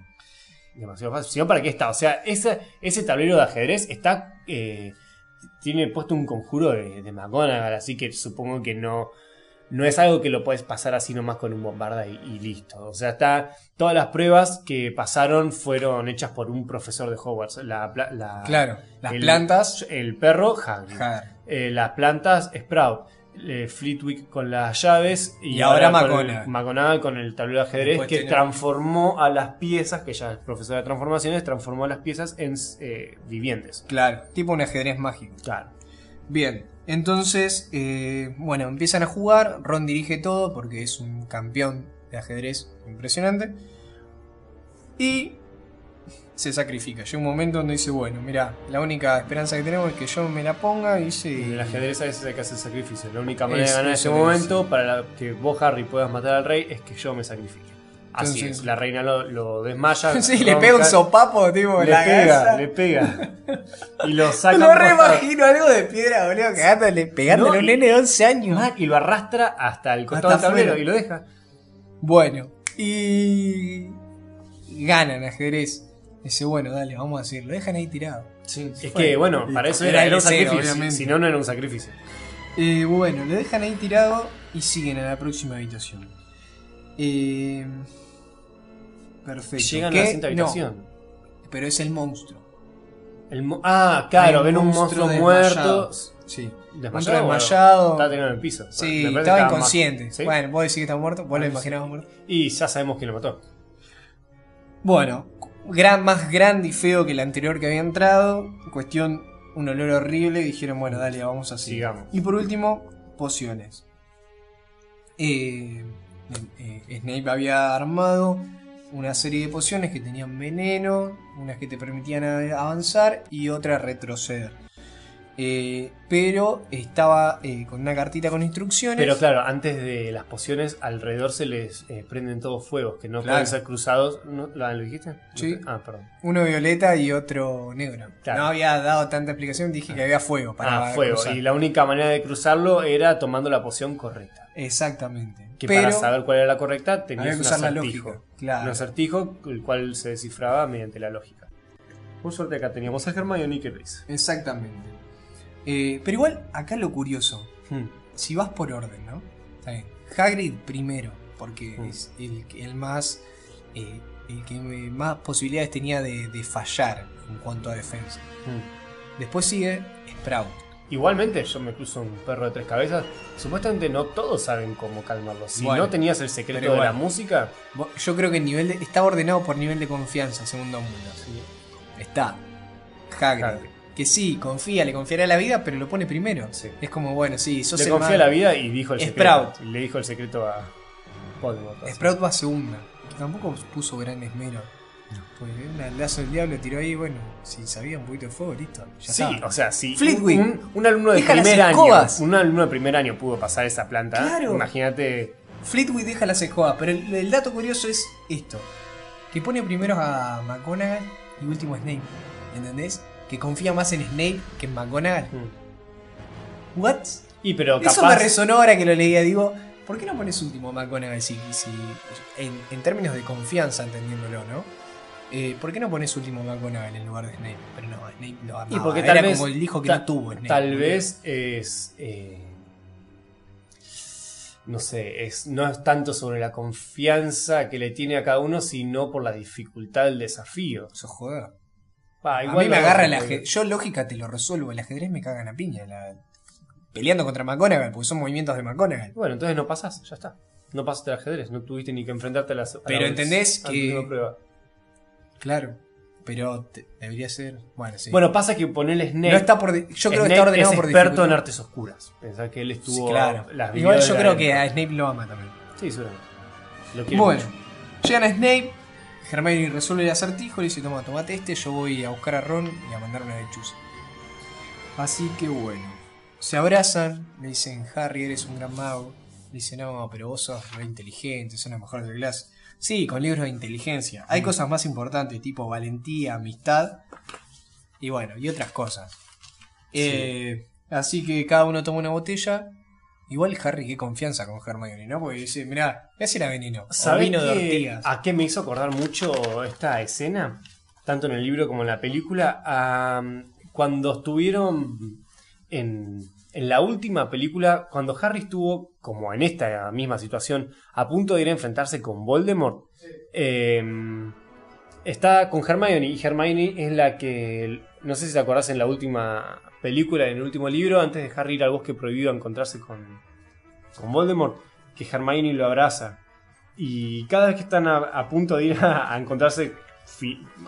Demasiado fácil. Si no, ¿para qué está? O sea, ese, ese tablero de ajedrez está. eh, tiene puesto un conjuro de, de McGonagall, así que supongo que no. No es algo que lo puedes pasar así nomás con un bombarda y, y listo. O sea, está. Todas las pruebas que pasaron fueron hechas por un profesor de Hogwarts. La, la- Claro, las el- plantas. El perro, Hagrid. Eh, las plantas, Sprout. Eh, Flitwick con las llaves y, Y ahora con el- con tablero de ajedrez Después que tiene- transformó a las piezas, que ya es profesora de transformaciones, transformó a las piezas en eh, vivientes. Claro, tipo un ajedrez mágico. Claro. Bien, entonces, eh, bueno, empiezan a jugar. Ron dirige todo porque es un campeón de ajedrez impresionante. Y se sacrifica. Llega un momento donde dice, bueno, mira, la única esperanza que tenemos es que yo me la ponga y dice... En el ajedrez a veces hay que hacer sacrificio. La única manera Es- de ganar ese es. momento para que vos, Harry, puedas matar al rey es que yo me sacrifique. Así Entonces- es. La reina lo, lo desmaya. Sí, le pega un sopapo, tipo, Le la pega, le pega. Y lo saca. No por re costado. imagino algo de piedra, boludo, cagándole, pegándole No, a un nene de 11 años. Mal, y lo arrastra hasta el costado del tablero y lo deja. Bueno, y ganan ajedrez. Dice, bueno, dale, vamos a decir, lo dejan ahí tirado. Es que, bueno, para eso Era era, el sacrificio. obviamente. Si no, no era un sacrificio. Eh, bueno, lo dejan ahí tirado y siguen a la próxima habitación. Eh, perfecto. Llegan a la siguiente habitación. No, pero es el monstruo. El mo- ah, claro, ven un monstruo monstruo muerto. desmayado. Sí. Desmayado. Desmayado. Estaba teniendo en el piso. Sí, estaba más- inconsciente. ¿Sí? Bueno, vos decís que está muerto, vos lo Bueno, imaginabas muerto. Y ya sabemos quién lo mató. Bueno, gran, más grande y feo que el anterior que había entrado. Cuestión, un olor horrible. Y dijeron, bueno, dale, vamos así. Sigamos. Y por último, pociones. Eh, eh, Snape había armado una serie de pociones que tenían veneno, unas que te permitían avanzar y otras retroceder. Eh, pero estaba eh, con una cartita con instrucciones. Pero claro, antes de las pociones, alrededor se les eh, prenden todos fuegos que no Claro. pueden ser cruzados. ¿No, ¿Lo dijiste? Sí. Ah, perdón. Uno violeta y otro negro. Claro. No había dado tanta explicación, dije que había fuego para ah, fuego. cruzar. Y la única manera de cruzarlo era tomando la poción correcta. Exactamente. Que Pero para saber cuál era la correcta tenías un que usar la acertijo. lógica. Claro. Un acertijo el cual se descifraba mediante la lógica. Por suerte acá teníamos a que lo hizo. Exactamente. Eh, pero igual, acá lo curioso, Hmm. si vas por orden, ¿no? Está bien. Hagrid primero, porque Mm. es el, el más. eh, el que más posibilidades tenía de, de fallar en cuanto a defensa. Hmm. Después sigue Sprout. Igualmente, yo me cruzo un perro de tres cabezas. Supuestamente no todos saben cómo calmarlo. Si Bueno, no tenías el secreto de la música, Yo creo que el nivel de- está ordenado por nivel de confianza, según Dumbledore. Está Hagrid. Hagrid. Que sí, confía, le confiará la vida, pero lo pone primero. Sí. Es como, bueno, sí, sos le más- la vida y dijo el secreto. Sprout. Le dijo el secreto a Voldemort. Sprout va segunda. Tampoco puso gran esmero. Pues una lazo del diablo tiró ahí, bueno, si sabía un poquito de fuego, listo. Ya Sí, o sea, si Flitwick. un, un alumno de Deja primer año, un alumno de primer año pudo pasar esa planta, Claro. imagínate, Fleetwood deja las escobas, pero el, el dato curioso es esto: que pone primero a McGonagall y último a Snape. ¿Entendés? Que confía más en Snape que en McGonagall. ¿What? y pero Eso me resonó ahora que lo leía. Digo, ¿por qué no pones último a McGonagall si, si- en, en términos de confianza, entendiéndolo, ¿no? Eh, ¿Por qué no pones último a McGonagall en lugar de Snape? Pero no, Snape lo amaba. y porque Era tal vez como el hijo que ta- no tuvo Snape. tal vez es eh, no sé, es no es tanto sobre la confianza que le tiene a cada uno, sino por la dificultad del desafío. Eso joder. Pa, A mí me agarra el ajedrez. Yo lógica te lo resuelvo. El ajedrez me cagan a piña. la- Peleando contra McGonagall, porque son movimientos de McGonagall. Bueno, entonces no pasás, ya está. No pasaste el ajedrez, no tuviste ni que enfrentarte a las. a Pero la- entendés que- prueba. Claro. Pero te- debería ser. Bueno, sí. Bueno, pasa que ponerle Snape. no está por. de- Yo creo que está ordenado es por experto en artes oscuras. Pensá que él Sí, estuvo. claro. las vivió Igual yo creo que a Snape lo ama también. Sí, seguramente. Lo Bueno, mucho. llegan a Snape. Hermione resuelve el acertijo. Le dice: Toma, tomate este. Yo voy a buscar a Ron y a mandar una lechuza. Así que bueno. Se abrazan. Le dicen: Harry, eres un gran mago. Le dice: No, pero vos sos re inteligente. Sos la mejor de clase. Sí, con libros de inteligencia. Hay cosas más importantes, tipo valentía, amistad. Y bueno, y otras cosas. Eh, así que cada uno toma una botella. Igual Harry, qué confianza con Hermione, ¿no? Porque dice, mirá, mirá si era veneno. ¿Sabés vino de ortigas. a qué me hizo acordar mucho esta escena? Tanto en el libro como en la película. a, cuando estuvieron en, en la última película, cuando Harry estuvo, como en esta misma situación, a punto de ir a enfrentarse con Voldemort. eh, está con Hermione y Hermione es la que, no sé si te acordás en la última película, en el último libro, antes de Harry ir al bosque prohibido a encontrarse con, con Voldemort, que Hermione lo abraza. Y cada vez que están a, punto de ir a, encontrarse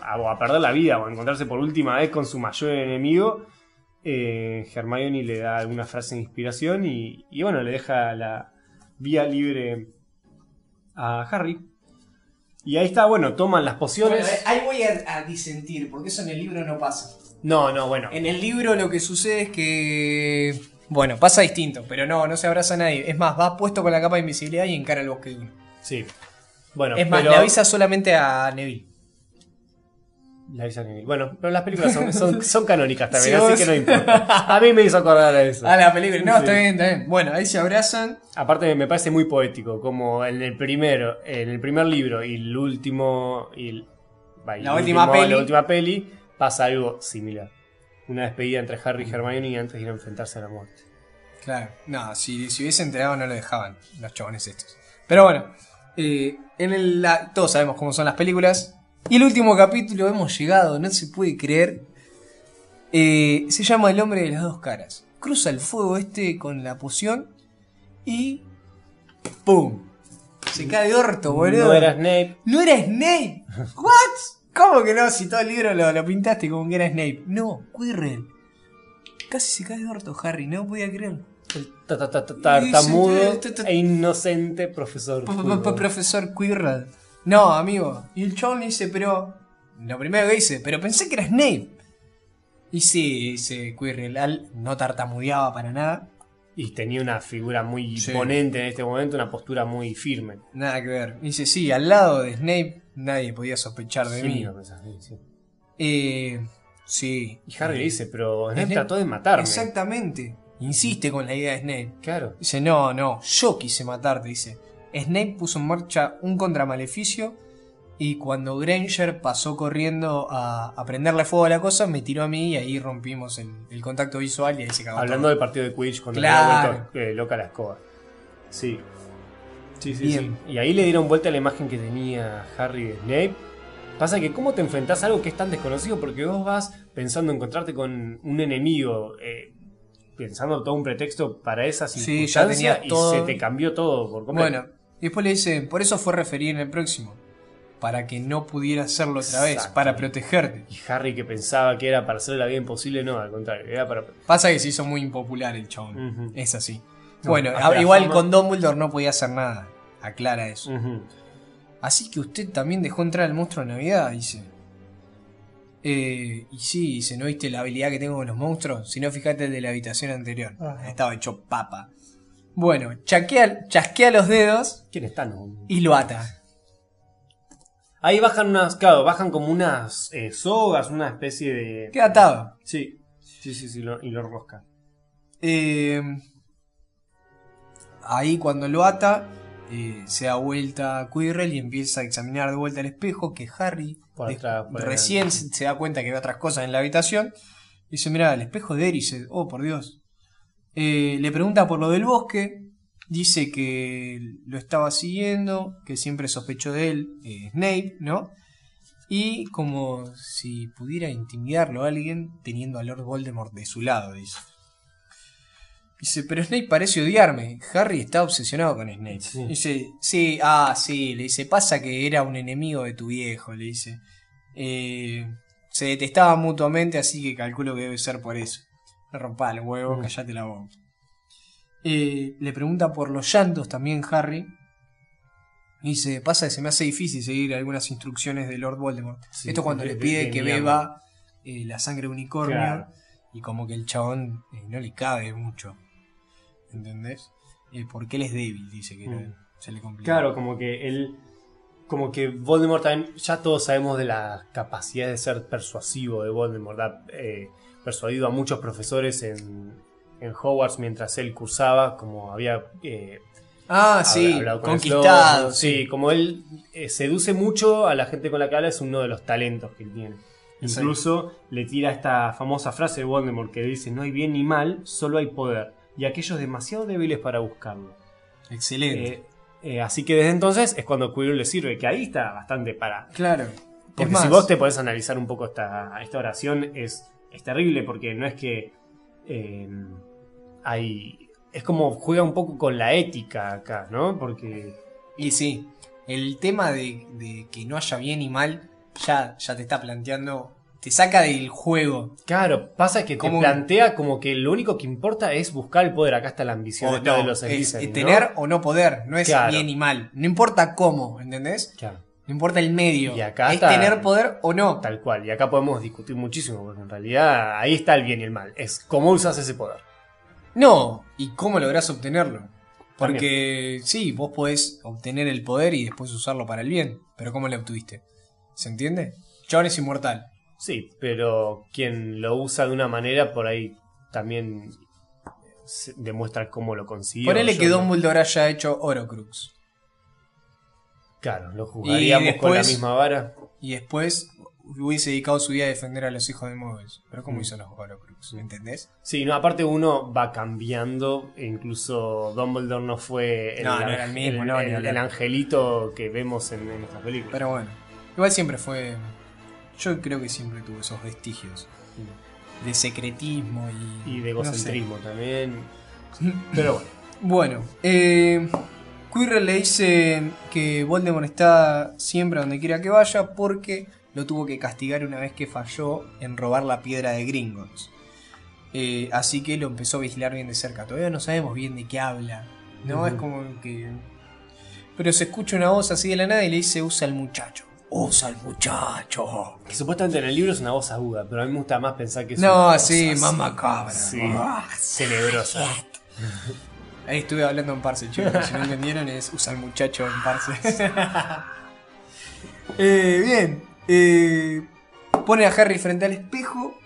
a, a perder la vida o a encontrarse por última vez con su mayor enemigo, eh, Hermione le da alguna frase de inspiración y bueno, le deja la vía libre a Harry. Y ahí está, bueno, toman las pociones. Bueno, ahí voy a, a disentir, porque eso en el libro no pasa. No, no, bueno. En el libro lo que sucede es que. Bueno, pasa distinto, pero no, no se abraza a nadie. Es más, va puesto con la capa de invisibilidad y encara el bosque de uno. Sí. Bueno, es más, pero- le avisa solamente a Neville. Bueno, pero las películas son, son, son canónicas también, así vos- que no importa. A mí me hizo acordar a eso. A la película. No, Sí. está bien, está bien. Bueno, ahí se abrazan. Aparte me parece muy poético, como en el primero, en el primer libro y el último y el- va, y La el última último- peli. la última peli pasa algo similar. Una despedida entre Harry y Hermione antes de ir a enfrentarse a la muerte. Claro, no, si, si hubiese enterado no lo dejaban los chabones estos. Pero bueno, eh, en el, la- todos sabemos cómo son las películas. Y el último capítulo hemos llegado, no se puede creer. Eh, se llama El hombre de las dos caras. cruza el fuego este con la poción y. ¡Pum! Se cae de orto, boludo. No era Snape. ¡No era Snape! ¿What? ¿Cómo que no? Si todo el libro lo, lo pintaste como que era Snape. No, Quirrell. Casi se cae de orto, Harry, no podía creer. El ta- ta- ta- ta- tartamudo e inocente profesor. Profesor Quirrell. No, amigo. Y el chabón le dice, pero. Lo primero que dice, pero pensé que era Snape. Y sí, dice Quirrell. al- No tartamudeaba para nada. Y tenía una figura muy Sí. imponente en este momento, una postura muy firme. Nada que ver. Dice, sí, al lado de Snape nadie podía sospechar de Sí, mí. sí. Eh, sí. Y Harry le dice, pero Snape Snape- trató de matarme. Exactamente. Insiste con la idea de Snape. Claro. Dice, no, no, yo quise matarte, dice. Snape puso en marcha un contramaleficio y cuando Granger pasó corriendo a, a prenderle fuego a la cosa, me tiró a mí y ahí rompimos el, el contacto visual y ahí se cagó Hablando todo. del partido de Quidditch cuando Claro. le vuelto eh, loca la escoba. Sí. Sí, sí, Bien. sí. Y ahí le dieron vuelta a la imagen que tenía Harry de Snape. Pasa que cómo te enfrentás a algo que es tan desconocido porque vos vas pensando encontrarte con un enemigo, eh, pensando todo un pretexto para esa Sí, circunstancia ya tenías y todo. se te cambió todo por completo. Bueno, y después le dice, por eso fue referido en el próximo. Para que no pudiera hacerlo otra vez, Exacto. para protegerte. Y Harry que pensaba que era para hacerle la vida imposible, no, al contrario, era para... Pasa que se hizo muy impopular el chabón. Es así. No, bueno, igual con Dumbledore no podía hacer nada. Aclara eso. Así que usted también dejó entrar al monstruo de Navidad, dice. Eh, y sí, dice, ¿no viste la habilidad que tengo con los monstruos? Si no, fíjate el de la habitación anterior. Estaba hecho papa. Bueno, chasquea los dedos ¿Quién está? No. y lo ata. Ahí bajan unas, claro, bajan como unas eh, sogas, una especie de... Queda atado. Sí, sí, sí, sí, lo- y lo rosca. Eh, ahí cuando lo ata, eh, se da vuelta a Quirrell y empieza a examinar de vuelta el espejo que Harry Por de- atrás, por recién se, se da cuenta que ve otras cosas en la habitación. Dice, mira, el espejo de Eris. Oh, por Dios. Eh, le pregunta por lo del bosque. Dice que lo estaba siguiendo, que siempre sospechó de él, eh, Snape, ¿no? Y como si pudiera intimidarlo a alguien teniendo a Lord Voldemort de su lado, dice. Dice, pero Snape parece odiarme. Harry está obsesionado con Snape. Sí. Dice, sí, ah, sí, le dice, pasa que era un enemigo de tu viejo, le dice. Eh, se detestaban mutuamente, así que calculo que debe ser por eso. Rompa el huevo, Mm. callate la boca. Eh, le pregunta por los llantos también Harry. Y dice, pasa que se me hace difícil seguir algunas instrucciones de Lord Voldemort. Sí, Esto cuando le de- pide de que beba eh, la sangre unicornio. Claro. Y como que el chabón eh, no le cabe mucho. ¿Entendés? Eh, porque él es débil, dice que Mm. se le complica. Claro, como que él. Como que Voldemort también. Ya todos sabemos de la capacidad de ser persuasivo de Voldemort. Eh, persuadido a muchos profesores en, en Hogwarts mientras él cursaba. Como había. eh, Ah, sí, hablado con conquistado. Sí, como él eh, seduce mucho a la gente con la que habla, es uno de los talentos que él tiene. Incluso le tira esta famosa frase de Voldemort que dice: No hay bien ni mal, solo hay poder. Y aquellos demasiado débiles para buscarlo. Excelente. Eh, así que desde entonces es cuando Quirrell le sirve, que ahí está bastante para. claro. Porque más, si vos te podés analizar un poco esta, esta oración, es, es terrible porque no es que eh, hay. Es como juega un poco con la ética acá, ¿no? Porque. Y sí, el tema de, de que no haya bien y mal ya, ya te está planteando, te saca del juego. Claro, pasa que te plantea como que lo único que importa es buscar el poder. Acá está la ambición no, de los es, es ¿no? tener o no poder, no es Claro. bien y mal. No importa cómo, ¿entendés? Claro, No importa el medio. Y acá es está- tener poder o no. tal cual. Y acá podemos discutir muchísimo, porque en realidad ahí está el bien y el mal. Es cómo usas ese poder. No, y cómo lográs obtenerlo. Porque sí, vos podés obtener el poder y después usarlo para el bien. Pero ¿cómo lo obtuviste? ¿Se entiende? Chabón es inmortal. Sí, pero quien lo usa de una manera por ahí también demuestra cómo lo consiguió. Ponele que Dumbledore haya hecho Horocrux. Claro, lo jugaríamos con la misma vara. Y después hubiese dedicado su vida a defender a los hijos de Muggles. Pero ¿cómo Mm. hizo los? ¿Me entendés? Sí, no, aparte uno va cambiando, e incluso Dumbledore no fue el, No, no era el mismo, el- no, el- angelito que vemos en, en nuestras películas. Pero bueno. Igual siempre fue... Yo creo que siempre tuvo esos vestigios. de secretismo y, Y de sé. egocentrismo también. Pero bueno. Bueno, eh, Quirrell le dice que Voldemort está siempre donde quiera que vaya porque lo tuvo que castigar una vez que falló en robar la piedra de Gringotts. Eh, así que lo empezó a vigilar bien de cerca. Todavía no sabemos bien de qué habla. No es como que. Pero se escucha una voz así de la nada y le dice: Usa al muchacho. Usa al muchacho. Que supuestamente en el libro es una voz aguda, pero a mí me gusta más pensar que es No, una sí, voz más así, macabra. Sí, Ah, tenebrosa. Ahí estuve hablando en parse, chicos. Si no entendieron, es usa al muchacho en parse. Eh, bien. eh, pone a Harry frente al espejo.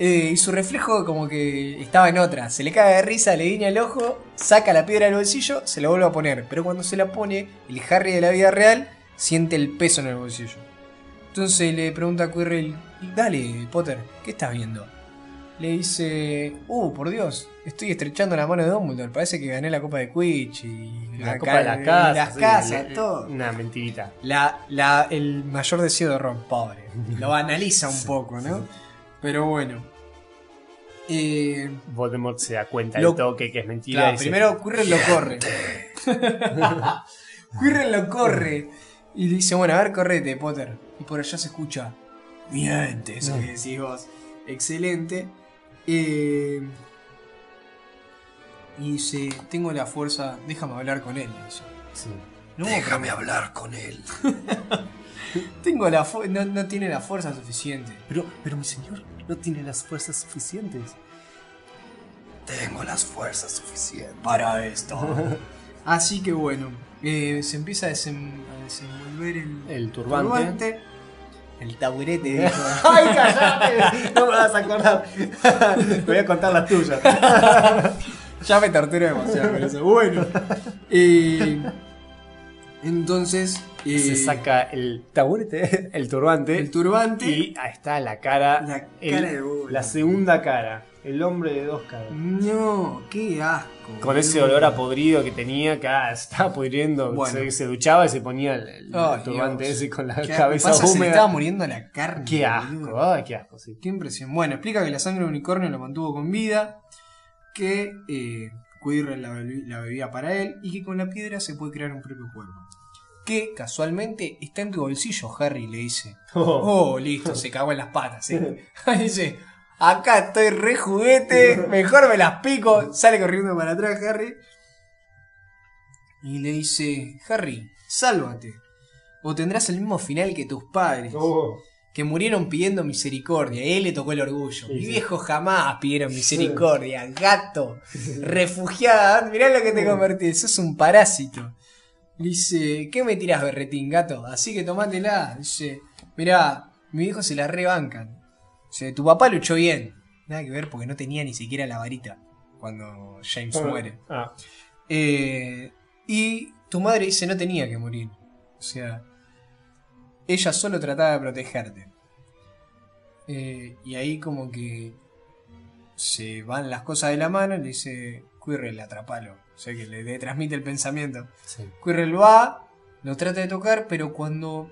eh, y su reflejo como que estaba en otra. Se le cae de risa, le guiña el ojo, saca la piedra del bolsillo, se la vuelve a poner. Pero cuando se la pone, el Harry de la vida real siente el peso en el bolsillo. Entonces le pregunta a Quirrell, dale, Potter, ¿qué estás viendo? Le dice, uh, por Dios, estoy estrechando la mano de Dumbledore, parece que gané la copa de Quidditch y La, ca- copa de las y casas. las sí, casas, todo. Una mentirita. La, la- el mayor deseo de Ron, pobre. Lo analiza un Sí, poco, ¿no? sí. Pero bueno. Eh, Voldemort se da cuenta Lo- del toque que es mentira. claro, y dice, primero Quirrell lo corre. Quirrell lo corre. Y le dice, bueno, a ver, correte, Potter. Y por allá se escucha. Miente, eso No. que decís vos. Excelente. Eh, y dice, tengo la fuerza, déjame hablar con él. dice. Sí. No, Déjame hablar con él. Tengo la no, no tiene la fuerza suficiente. Pero, pero mi señor no tiene las fuerzas suficientes. Tengo las fuerzas suficientes. para esto. Así que bueno, eh, se empieza a, desem- a desenvolver el, El turbante. El taburete, dijo. ¡Ay, callate! No me vas a acordar. Te voy a contar la tuya. ya me torturo demasiado con eso. Bueno. eh, entonces. eh, Se saca el taburete, el turbante. el turbante. y ahí está la cara. La el- cara de Voldemort. La segunda cara. El hombre de dos caras. No, qué asco. Con ese olor a podrido que tenía, que ah, se estaba pudriendo. Bueno. Se, se duchaba y se ponía el, el turbante Dios. ese con la ¿Qué cabeza pasa? Se le húmeda. estaba muriendo la carne. Qué asco, ay, qué asco, sí. Qué impresión. Bueno, explica que la sangre de unicornio lo mantuvo con vida, que eh, Quirrell la, bebía para él y que con la piedra se puede crear un propio cuerpo. Que casualmente está en tu bolsillo, Harry, le dice. Oh, listo, se cagó en las patas. ¿eh? Ahí dice, acá estoy re juguete, mejor me las pico. Sale corriendo para atrás Harry. Y le dice, Harry, sálvate. O tendrás el mismo final que tus padres Oh. que murieron pidiendo misericordia. Y él le tocó el orgullo. Sí, Mi sí. viejo jamás pidieron misericordia. Gato, refugiada, mirá lo que te convertí. Sos un parásito. Le dice, ¿qué me tirás, berretín, gato? Así que tomátela. Dice, mirá, mi viejo se la rebancan. Dice, tu papá luchó bien. Nada que ver porque no tenía ni siquiera la varita cuando James muere. Ah, Eh, y tu madre dice no tenía que morir. O sea, ella solo trataba de protegerte. Eh, y ahí como que se van las cosas de la mano y le dice, Quirrell, atrapalo. O sea que le, le transmite el pensamiento. sí. Quirrell va, lo trata de tocar, pero cuando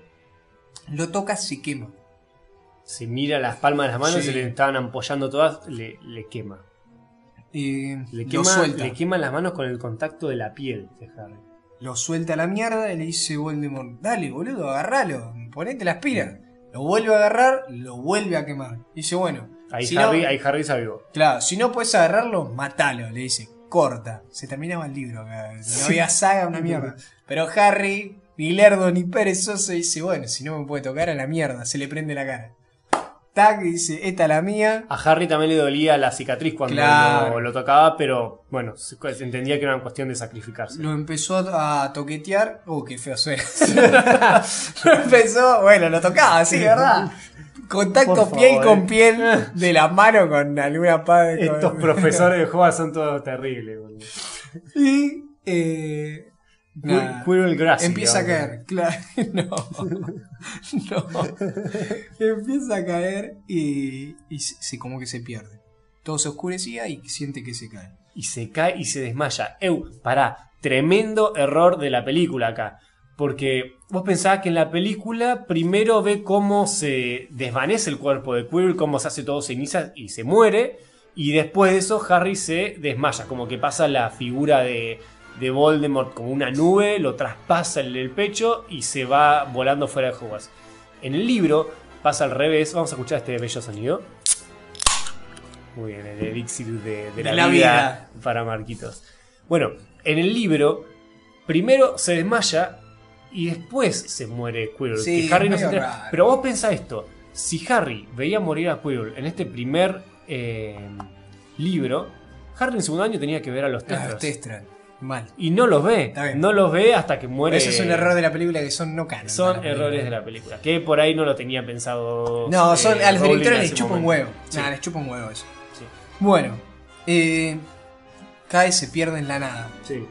lo toca se quema. Si mira las palmas de las manos, Sí. se le estaban ampollando todas, le, le quema. Eh, Le quema, le quema las manos con el contacto de la piel de Harry. Lo suelta a la mierda y le dice Voldemort, dale boludo, agarralo, ponete las pilas. Lo vuelve a agarrar, lo vuelve a quemar. Dice, bueno, Ahí, si Harry, no, ahí Harry se avivó. claro, si no puedes agarrarlo, matalo, le dice, corta. Se terminaba el libro acá, no había saga, una mierda. Pero Harry, ni lerdo ni perezoso, dice, bueno, si no me puede tocar a la mierda, se le prende la cara. Tac, y dice, esta es la mía. A Harry también le dolía la cicatriz cuando Claro. lo, lo tocaba, pero bueno, se, entendía que era una cuestión de sacrificarse. Lo empezó a toquetear. Uh, qué feo suena. lo empezó, bueno, lo tocaba, sí, ¿verdad? Contacto piel favor, con eh. piel de la mano con alguna padre. Estos profesores de Hogwarts son todos terribles. boludo. Y. Eh, Quir- Quirrell Grassy, Empieza a caer, claro. No. No. Empieza a caer y, y se, como que se pierde. Todo se oscurecía y siente que se cae. Y se cae y se desmaya. Eu, pará, tremendo error de la película acá. Porque vos pensabas que en la película primero ve cómo se desvanece el cuerpo de Quirrell, cómo se hace todo ceniza y se muere. Y después de eso Harry se desmaya, como que pasa la figura de, de Voldemort como una nube, lo traspasa en el pecho y se va volando fuera de Hogwarts. En el libro pasa al revés, vamos a escuchar este bello sonido. Muy bien, el elixir de, de la, vida, vida. para Marquitos. Bueno, en el libro, primero se desmaya y después se muere Quirrell. Sí, que Harry no medio se entera. raro. Pero vos pensá esto: si Harry veía morir a Quirrell en este primer eh, libro, Harry en segundo año tenía que ver a los Tetras. Testral. Mal. Y no los ve. Está. No los ve hasta que muere. Ese es un error de la película que son no canon. Son errores de la película. Que por ahí no lo tenía pensado. No, son, eh, a los directores les chupa un huevo. Sí, Nah, les chupa un huevo eso. sí, Bueno, eh, cae, se pierde en la nada. sí.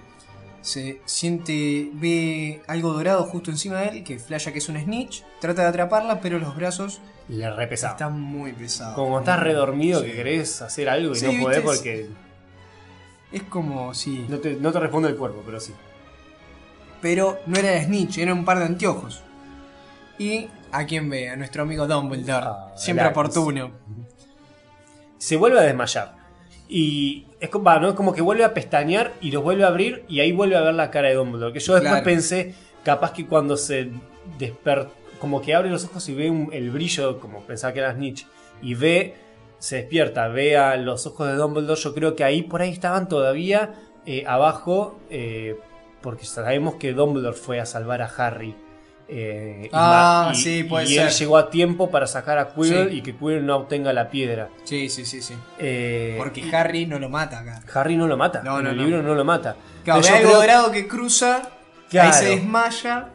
Se siente, ve algo dorado justo encima de él, que flasha que es un snitch. Trata de atraparla, pero los brazos Le re pesado. están muy pesados. Como estás redormido Sí. que querés hacer algo y Sí, no podés porque Es como si. no te, no te responde el cuerpo, pero sí. Pero no era snitch, era un par de anteojos. Y a quién ve, a nuestro amigo Dumbledore. Ah, siempre oportuno. Se vuelve a desmayar. Y es como, va, ¿no? como que vuelve a pestañear y los vuelve a abrir y ahí vuelve a ver la cara de Dumbledore. Que yo después Claro. pensé, capaz que cuando se despertó, como que abre los ojos y ve un- el brillo, como pensaba que era Snitch, y ve, se despierta, ve a los ojos de Dumbledore, yo creo que ahí por ahí estaban todavía eh, abajo, eh, porque sabemos que Dumbledore fue a salvar a Harry. eh, Ah, y, sí, puede y él llegó a tiempo para sacar a Quirrell Sí. y que Quirrell no obtenga la piedra. Sí, sí, sí, sí. Porque Harry no lo mata acá. Harry no lo mata. No, en no, el no. libro no lo mata. Claro, ve algo creo- dorado que cruza, Claro. ahí se desmaya.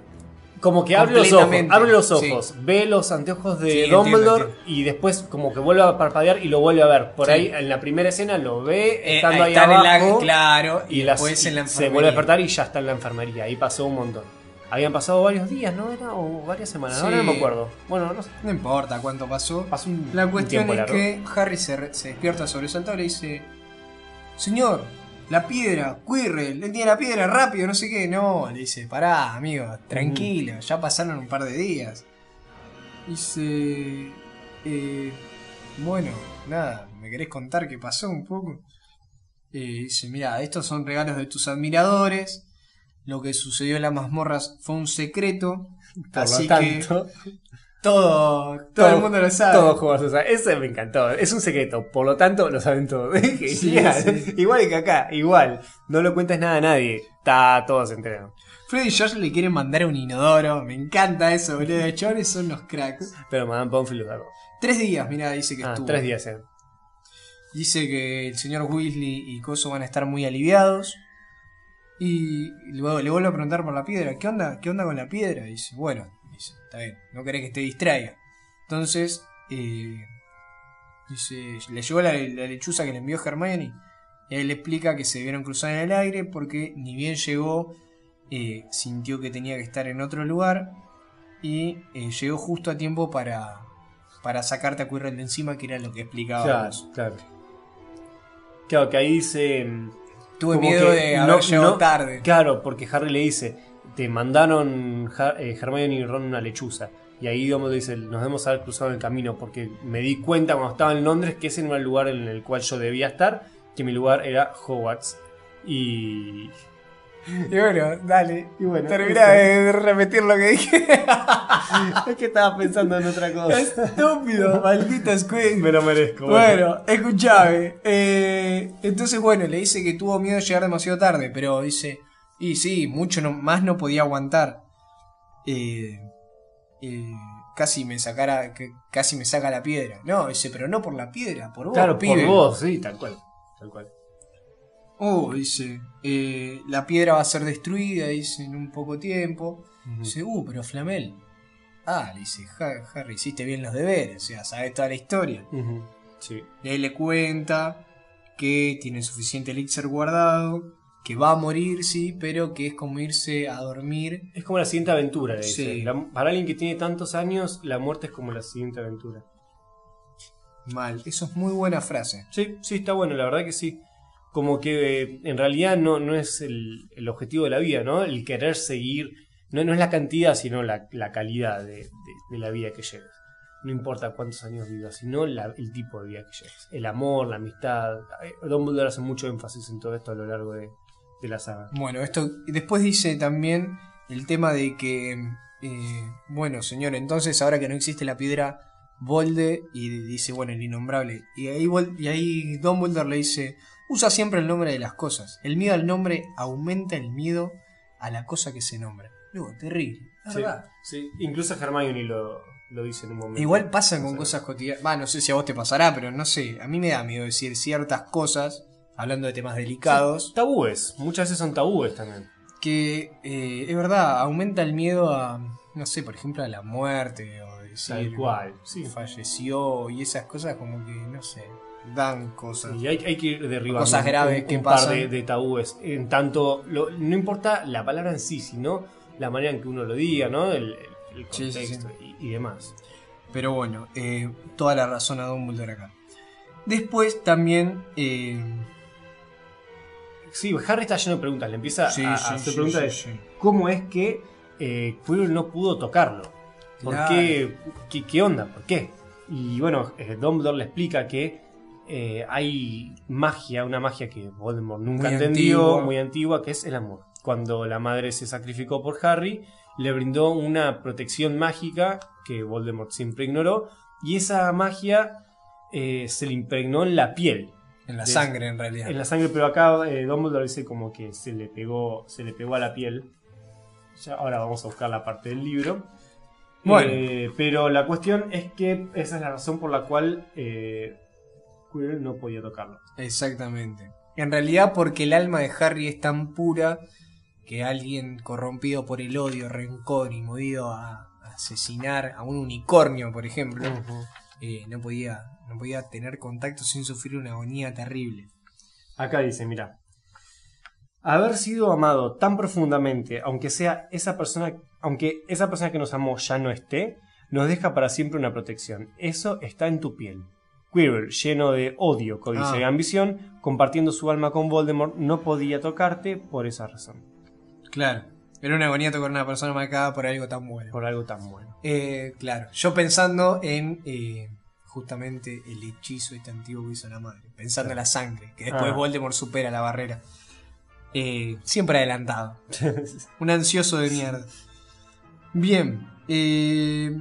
Como que abre los ojos, abre los sí. ojos, ve los anteojos de Sí, Dumbledore entiendo. y después como que vuelve a parpadear y lo vuelve a ver. Por Sí. ahí en la primera escena lo ve Eh, estando ahí, están en la- abajo claro, y, y, las- después en la se vuelve a despertar y ya está en la enfermería. Ahí pasó un montón. Habían pasado varios días, ¿no? Era o varias semanas, ahora no me acuerdo. Bueno, no sé. No importa cuánto pasó. Pasó un, La un cuestión tiempo es largo. que Harry se, re- se despierta sobresaltado y le dice: Señor, la piedra, Quirrell, él tiene la piedra rápido, no sé qué. No, le dice: Pará, amigo, tranquilo, ya pasaron un par de días. Dice: eh, Bueno, nada, ¿me querés contar qué pasó un poco? Eh, dice: Mira, estos son regalos de tus admiradores. Lo que sucedió en las mazmorras fue un secreto. Por así lo tanto, que todo, todo, el mundo lo sabe. Todos juegos, o sea, ese me encantó. Es un secreto, por lo tanto lo saben todos. Sí. Igual que acá, igual. No lo cuentes nada a nadie. Está todos enterados. Freddy y George le quieren mandar un inodoro. Me encanta eso, boludo. De chavales son los cracks. Pero Madame Pomfrey lo sacó. Tres días, mira, dice que Ah, estuvo. tres días, eh. Dice que el señor Weasley y Coso van a estar muy aliviados. Y luego le vuelve a preguntar por la piedra. ¿Qué onda? ¿Qué onda con la piedra? Y dice, bueno, dice, está bien, no querés que te distraiga. Entonces, eh, dice, le llegó la, la lechuza que le envió Hermione. Y él le explica que se vieron cruzar en el aire porque ni bien llegó, eh, sintió que tenía que estar en otro lugar. Y eh, llegó justo a tiempo para, para sacarte a Quirrell de encima, que era lo que explicaba. Claro, claro. Claro, que ahí dice. mm, Tuve miedo de haber no- llegado no- tarde. Claro, porque Harry le dice: Te mandaron eh, Hermione y Ron una lechuza. Y ahí Dumbledore dice: Nos debemos haber cruzado en el camino. Porque me di cuenta cuando estaba en Londres que ese no era el lugar en el cual yo debía estar. Que mi lugar era Hogwarts. Y. Y bueno, dale. Y bueno, Termina de repetir lo que dije. es que estaba pensando en otra cosa. Estúpido, maldito Squid. Me lo merezco. Bueno, escuchame. eh, entonces, bueno, le dice que tuvo miedo de llegar demasiado tarde, pero dice, y sí, mucho no- más no podía aguantar. Eh, eh, casi me sacara, casi me saca la piedra. No, dice, pero no por la piedra, por vos, Claro, pibe. por vos, sí, tal cual. Tal cual. Oh, dice, eh, la piedra va a ser destruida, dice, en un poco tiempo. Dice, uh, pero Flamel. Ah, le dice, "Ja- Harry, hiciste bien los deberes, o sea, sabes toda la historia. Sí. Y ahí le cuenta que tiene suficiente elixir guardado, que va a morir, sí, pero que es como irse a dormir. Es como la siguiente aventura, le dice. Sí. La- para alguien que tiene tantos años, la muerte es como la siguiente aventura. Mal. Eso es muy buena frase. Sí, sí, está bueno, la verdad que sí. Como que eh, en realidad no, no es el, el objetivo de la vida, ¿no? El querer seguir No, no es la cantidad, sino la, la calidad de, de- de la vida que lleves. No importa cuántos años vivas, sino la- el tipo de vida que lleves. El amor, la amistad. Eh, Dumbledore hace mucho énfasis en todo esto a lo largo de, de la saga. Bueno, esto después dice también el tema de que, eh, bueno, señor, entonces ahora que no existe la piedra Volde y dice, bueno, el innombrable. Y ahí, y ahí Dumbledore le dice, usa siempre el nombre de las cosas. El miedo al nombre aumenta el miedo a la cosa que se nombra. Luego, terrible. Sí, verdad. sí. Incluso Hermione lo, lo dice en un momento. Igual pasa con cosas cotidianas. Va, no sé si a vos te pasará, pero no sé. A mí me da miedo decir ciertas cosas, hablando de temas delicados. Tabúes. Muchas veces son tabúes también. que eh, es verdad, aumenta el miedo a, no sé, por ejemplo, a la muerte o decir Tal cual. Sí. falleció y esas cosas como que, no sé, dan cosas. Y hay, hay que ir derribando Cosas un- graves un, que un par de, de tabúes. En tanto, lo- no importa la palabra en sí, sino la manera en que uno lo diga, ¿no? El, el- el Sí, sí, sí. contexto Y, y demás. Pero bueno, eh, toda la razón a Dumbledore acá. Después también... eh, Sí, Harry está lleno de preguntas. Le empieza sí, a, a sí, hacer sí, preguntas de cómo es que eh, Quirrell no pudo tocarlo. ¿Por Claro. qué, qué? qué onda? ¿Por qué? Y bueno, eh, Dumbledore le explica que eh, hay magia, una magia que Voldemort nunca Muy entendió, antigua. muy antigua, que es el amor. Cuando la madre se sacrificó por Harry, le brindó una protección mágica que Voldemort siempre ignoró, y esa magia eh, se le impregnó en la piel En la de- sangre, en realidad. en la sangre, pero acá eh, Dumbledore dice como que se le pegó, se le pegó a la piel. Ya, ahora vamos a buscar la parte del libro. Bueno. Eh, pero la cuestión es que esa es la razón por la cual eh, Quirrell no podía tocarlo. Exactamente. En realidad porque el alma de Harry es tan pura que alguien corrompido por el odio, rencor y movido a asesinar a un unicornio, por ejemplo, eh, no, podía, no podía tener contacto sin sufrir una agonía terrible. Acá dice, mira. Haber sido amado tan profundamente, aunque sea esa persona, aunque esa persona que nos amó ya no esté, nos deja para siempre una protección. Eso está en tu piel. Quirrell, lleno de odio, codicia Ah. y ambición, compartiendo su alma con Voldemort, no podía tocarte por esa razón, Claro. Era una agonía tocar a una persona marcada por algo tan bueno. por algo tan bueno. Eh, claro. Yo pensando en eh, justamente el hechizo este antiguo que hizo la madre. Pensando en la sangre. Que después Ah. Voldemort supera la barrera. Eh, siempre adelantado. Un ansioso de mierda. Bien. eh,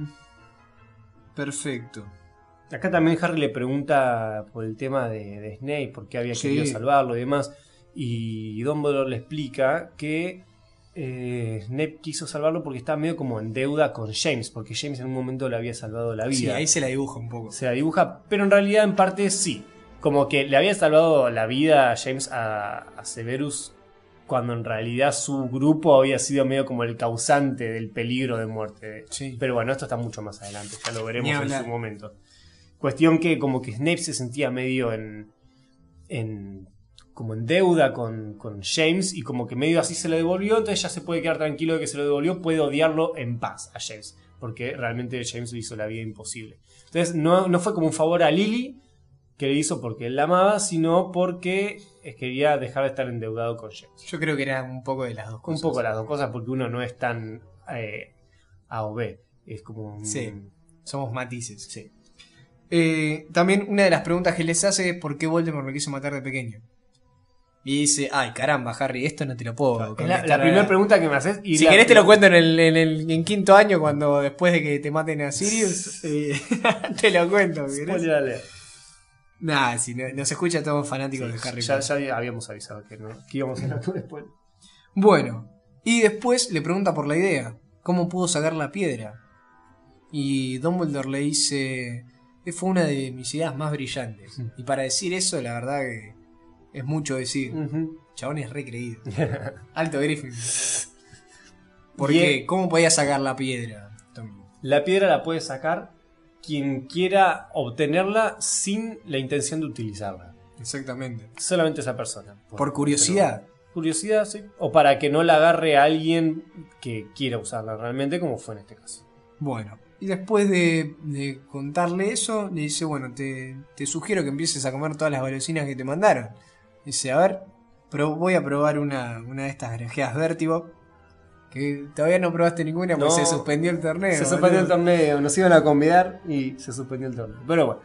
perfecto. Acá también Harry le pregunta por el tema de, de Snape, por qué había Sí. querido salvarlo y demás. Y Dumbledore le explica que eh, Snape quiso salvarlo porque estaba medio como en deuda con James, porque James en un momento le había salvado la vida. Sí, ahí se la dibuja un poco. Se la dibuja, pero en realidad en parte sí. Como que le había salvado la vida a James a, a Severus cuando en realidad su grupo había sido medio como el causante del peligro de muerte. Sí. Pero bueno, esto está mucho más adelante, ya lo veremos en su momento. Cuestión que como que Snape se sentía medio en... en como en deuda con, con James y como que medio así se lo devolvió, entonces ya se puede quedar tranquilo de que se lo devolvió, puede odiarlo en paz a James, porque realmente James le hizo la vida imposible. Entonces no, no fue como un favor a Lily que le hizo porque él la amaba, sino porque eh, quería dejar de estar endeudado con James. Yo creo que era un poco de las dos Un cosas. poco las dos cosas porque uno no es tan eh, A o B, es como un... Sí. Somos matices. Sí. Eh, también una de las preguntas que les hace es por qué Voldemort lo quiso matar de pequeño. Y dice, ay caramba, Harry, esto no te lo puedo la, contestar la ahora". primera pregunta que me haces. Y Si la- querés te lo cuento en el, en el en quinto año, cuando después de que te maten a Sirius, eh, te lo cuento. ¿querés? Nah, si no, nos escucha todos fanáticos Sí, de Harry ya, Potter. ya habíamos avisado que, no, que íbamos a hablar después. Bueno, y después le pregunta por la idea, ¿cómo pudo sacar la piedra? Y Dumbledore le dice, "Eh, fue una de mis ideas más brillantes. Mm. Y para decir eso, la verdad que es mucho decir. Ujú. Chabón es recreído. Alto Griffin. Porque, él- ¿cómo podía sacar la piedra? Tom? La piedra la puede sacar quien quiera obtenerla sin la intención de utilizarla. Exactamente. Solamente esa persona. Por curiosidad. Pero- curiosidad, sí. O para que no la agarre a alguien que quiera usarla realmente, como fue en este caso. Bueno, y después de, de contarle eso, le dice, bueno, te, te sugiero que empieces a comer todas las golosinas que te mandaron. Dice, a ver, pero voy a probar una, una de estas grajeas vértigo. Que todavía no probaste ninguna porque No. se suspendió el torneo. Se suspendió el torneo, nos iban a convidar y se suspendió el torneo. Pero bueno.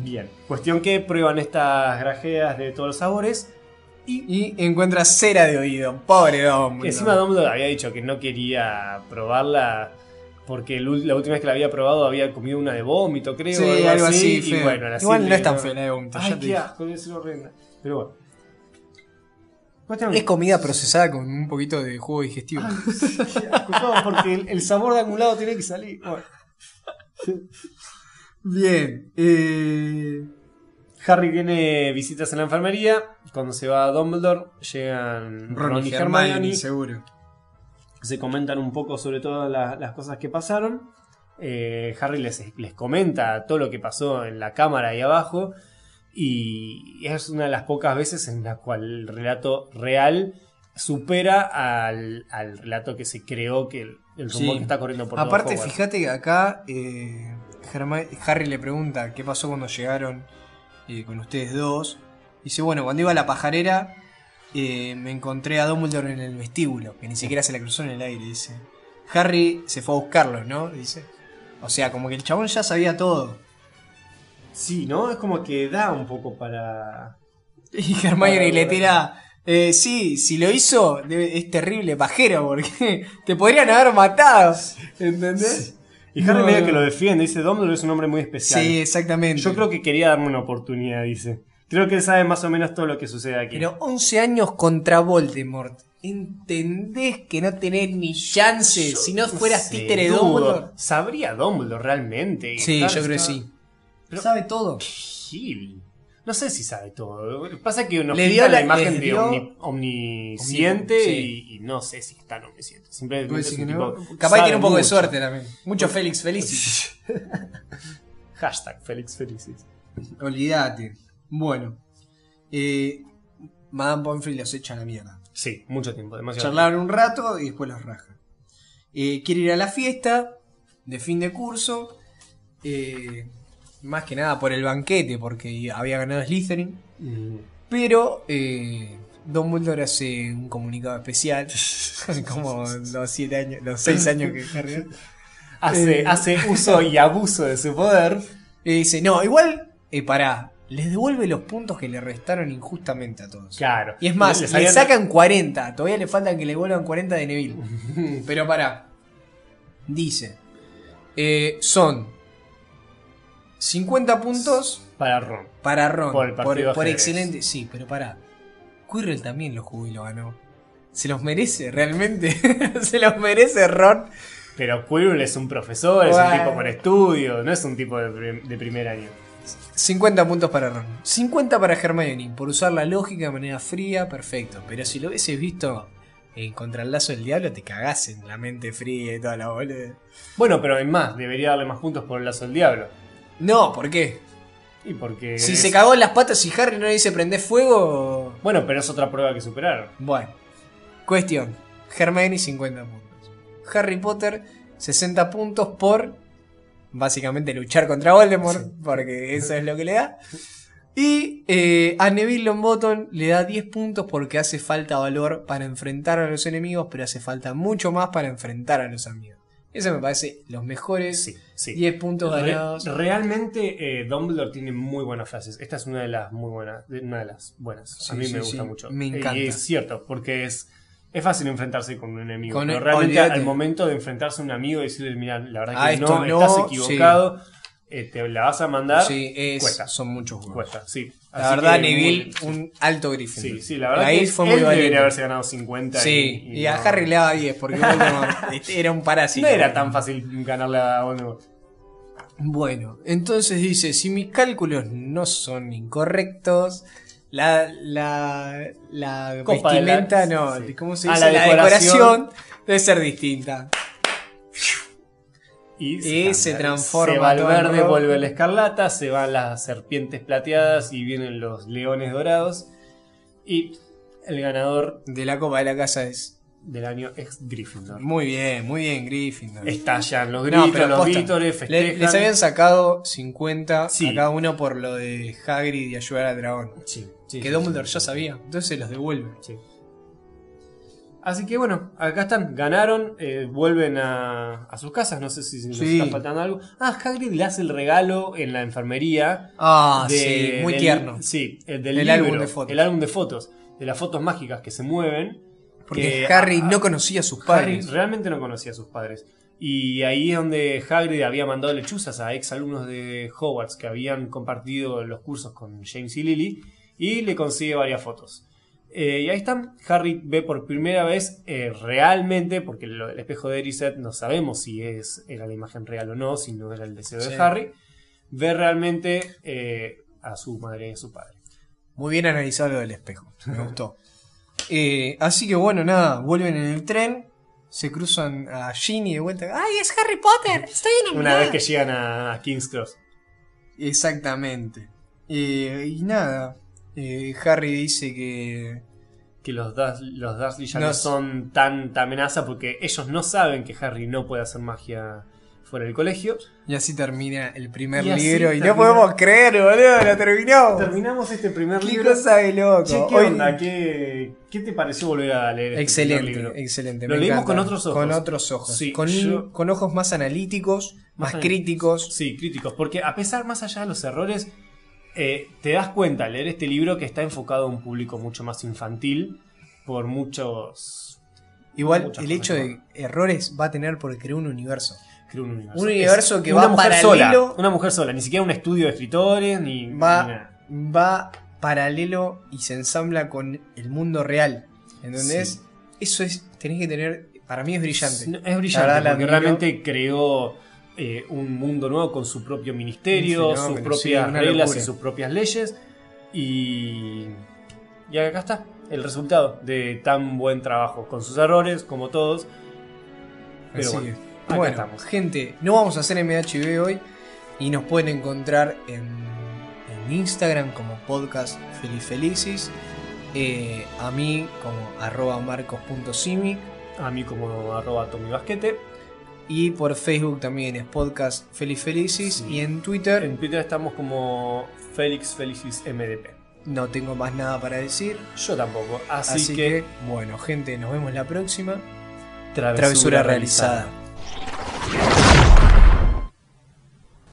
Bien. Cuestión que prueban estas grajeas de todos los sabores. Y encuentra cera de oído. Pobre Dumbledore. Encima Dumbledore había dicho que no quería probarla porque el la última vez que la había probado había comido una de vómito, creo. Sí, algo así. y bueno, la Igual no es tan fea la de vómito. Ay, qué asco, debe ser horrenda. Pero bueno. Es comida procesada con un poquito de jugo digestivo. Asco, no, porque el, el sabor de algún lado tiene que salir. Bueno. Bien. Eh... Harry tiene visitas en la enfermería. Cuando se va a Dumbledore, llegan Ron, y Hermione. seguro. Se comentan un poco sobre todas la- las cosas que pasaron. Eh, Harry les, les comenta todo lo que pasó en la cámara ahí abajo. Y es una de las pocas veces en la cual el relato real supera al, al relato que se creó, que el, el rumor Sí. que está corriendo por Aparte, fíjate que acá eh, Harry le pregunta qué pasó cuando llegaron eh, con ustedes dos. Dice, bueno, cuando iba a la pajarera eh, me encontré a Dumbledore en el vestíbulo, que ni siquiera se la cruzó en el aire, dice. Harry se fue a buscarlo, ¿no? Dice. O sea, como que el chabón ya sabía todo. Sí, ¿no? Es como que da un poco para... Y Hermione Para- le tira... eh, sí, si lo hizo, es terrible pajero, porque te podrían haber matado. ¿Entendés? Y Harry No, medio no. que lo defiende, dice Dumbledore es un hombre muy especial. Sí, exactamente. Yo creo que quería darme una oportunidad, dice. Creo que él sabe más o menos todo lo que sucede aquí. Pero 11 años contra Voldemort. ¿Entendés que no tenés ni chance Yo si no fueras sé, títere de dudo. Dumbledore? ¿Sabría Dumbledore realmente? Sí, yo creo que sí. Pero- Sabe todo. Gil. No sé si sabe todo. Lo que Pasa que nos Le dio la, la- imagen de omni- omnisciente Sí. y, y no sé si es tan omnisciente. Simplemente es un no. tipo- Capaz tiene un poco de suerte también. Mucho Félix Felicis. Hashtag Félix Felicis. Olvídate. Bueno. Eh, Madame Pomfrey los echa a la mierda. Sí, mucho tiempo, demasiado. Charlaron un rato y después los raja. Eh, quiere ir a la fiesta de fin de curso. eh, más que nada por el banquete, porque había ganado Slytherin. Mm. Pero eh, Dumbledore hace un comunicado especial. como los siete años, los seis años que Harry. Hace, hace uso y abuso de su poder. Y dice, no, igual, eh, pará, les devuelve los puntos que le restaron injustamente a todos. Claro. Y es más, le habían- sacan 40, todavía le faltan que le vuelvan 40 de Neville. Pero pará, dice, eh, son 50 puntos Para Ron. para Ron. Por el por, excelente. Sí, pero pará. Quirrell también lo jugó y lo ganó. ¿Se los merece realmente? ¿Se los merece Ron? Pero Quirrell es un profesor, es un tipo con estudio, no es un tipo de, prim- de primer año. 50 puntos para Ron. 50 para Hermione. Por usar la lógica de manera fría, perfecto. Pero si lo hubieses visto en Contra el Lazo del Diablo, te cagás en la mente fría y toda la boluda. Bueno, pero hay más, debería darle más puntos por el lazo del diablo. No, ¿por qué? Y porque. Si es- se cagó en las patas y Harry no le dice prender fuego. Bueno, pero es otra prueba que superar. Bueno. Cuestión. Hermione 50 puntos. Harry Potter 60 puntos por básicamente luchar contra Voldemort, porque eso es lo que le da. Y eh, a Neville Longbottom le da 10 puntos porque hace falta valor para enfrentar a los enemigos, pero hace falta mucho más para enfrentar a los amigos. Eso me parece los mejores Sí, sí. 10 puntos Re- ganados. realmente eh, Dumbledore tiene muy buenas frases. Esta es una de las muy buenas, una de las buenas. A mí me gusta mucho. Me encanta. Y es cierto, porque es es fácil enfrentarse con un enemigo. Con pero el- realmente al momento de enfrentarse a un amigo y decirle, mira, la verdad Ah, que no, no, estás equivocado, eh, te la vas a mandar, Sí, es- cuesta. son muchos juegos. cuesta, sí. La Así verdad, Neville, muy- un alto Gryffindor. Sí, sí, la verdad Ahí que fue él muy debería valiente. haberse ganado 50 Sí, y, y, a no- Harry le daba 10 porque Voldemort era un parásito. No era tan fácil ganarle a Voldemort. Bueno, entonces dice, si mis cálculos no son incorrectos, la, la, la Copa de la- vestimenta, no, sí. ¿cómo se Ah, dice? la La, decoración. decoración debe ser distinta. Y, Y se transforma Se va en verde, vuelve la escarlata, se van las serpientes plateadas y vienen los leones dorados. Y el ganador De la Copa de la Casa es... del año es Gryffindor. Muy bien, muy bien, Gryffindor. Estallan los gritos, los vítores, le- les habían sacado 50 Sí. a cada uno por lo de Hagrid y ayudar al dragón. Sí, sí, que sí, Dumbledore ya sabía, entonces se los devuelve. Sí. Así que bueno, acá están, ganaron, eh, vuelven a, a sus casas, no sé si nos está faltando algo. Ah, Hagrid le hace el regalo en la enfermería. Ah, de- sí, muy del- tierno. Sí, el del El libro, álbum de fotos. El álbum de fotos, de las fotos mágicas que se mueven. Porque que- Harry no conocía a sus Harry padres. realmente no conocía a sus padres. Y ahí es donde Hagrid había mandado lechuzas a ex alumnos de Hogwarts que habían compartido los cursos con James y Lily y le consigue varias fotos. Eh, y ahí están, Harry ve por primera vez eh, realmente, porque lo del espejo de Erised no sabemos si es, era la imagen real o no, si no era el deseo Sí. de Harry, ve realmente eh, a su madre y a su padre. Muy bien analizado lo del espejo. Me gustó. Eh, así que bueno, nada, vuelven en el tren. Se cruzan a Ginny de vuelta. ¡Ay, es Harry Potter! ¡Estoy enamorada! Una vez que llegan a, King's Cross. Exactamente. Eh, y nada, eh, Harry dice que... que los, Durs- los Dursley ya No son tanta amenaza porque ellos no saben que Harry no puede hacer magia fuera del colegio. Y así termina el primer Y así libro. Y no termina- podemos creer, boludo, lo terminamos. Terminamos este primer ¡Qué libro. cosa de loco! Che, ¿qué Hoy- onda? ¿Qué, qué te pareció volver a leer este Excelente, primer libro? excelente. Lo me leímos encanta. con otros ojos. Con otros ojos. Sí, con, yo- con ojos más analíticos, más, críticos. Sí, críticos. Porque a pesar, más allá de los errores, eh, te das cuenta al leer este libro que está enfocado a un público mucho más infantil por muchos... Igual muchas el cosas hecho de errores va a tener porque creó un universo. Creo un universo. Un universo Es que una va mujer paralelo- sola. Una mujer sola, ni siquiera un estudio de escritores, ni, Va, va paralelo y se ensambla con el mundo real. ¿Entendés? Sí. Eso es, tenés que tener, para mí es brillante. No, Es La brillante verdad, la porque realmente creó eh, un mundo nuevo con su propio ministerio, sus propias sí, reglas locura. y sus propias leyes. Y, y acá está el resultado de tan buen trabajo, con sus errores, como todos. Pero Así bueno, acá bueno, estamos. gente, no vamos a hacer MHB hoy y nos pueden encontrar en, en Instagram como podcast Feliz Felicis, eh, a mí como arroba marcos.simi A mí como arroba Tommy Basquete. y por Facebook también es podcast Feliz Felicis Sí. y en Twitter En Twitter estamos como Félix Felicis MDP. no tengo más nada para decir. Yo tampoco. Así, Así, que, que, bueno, gente, nos vemos la próxima. travesura, Travesura realizada. realizada. Yeah.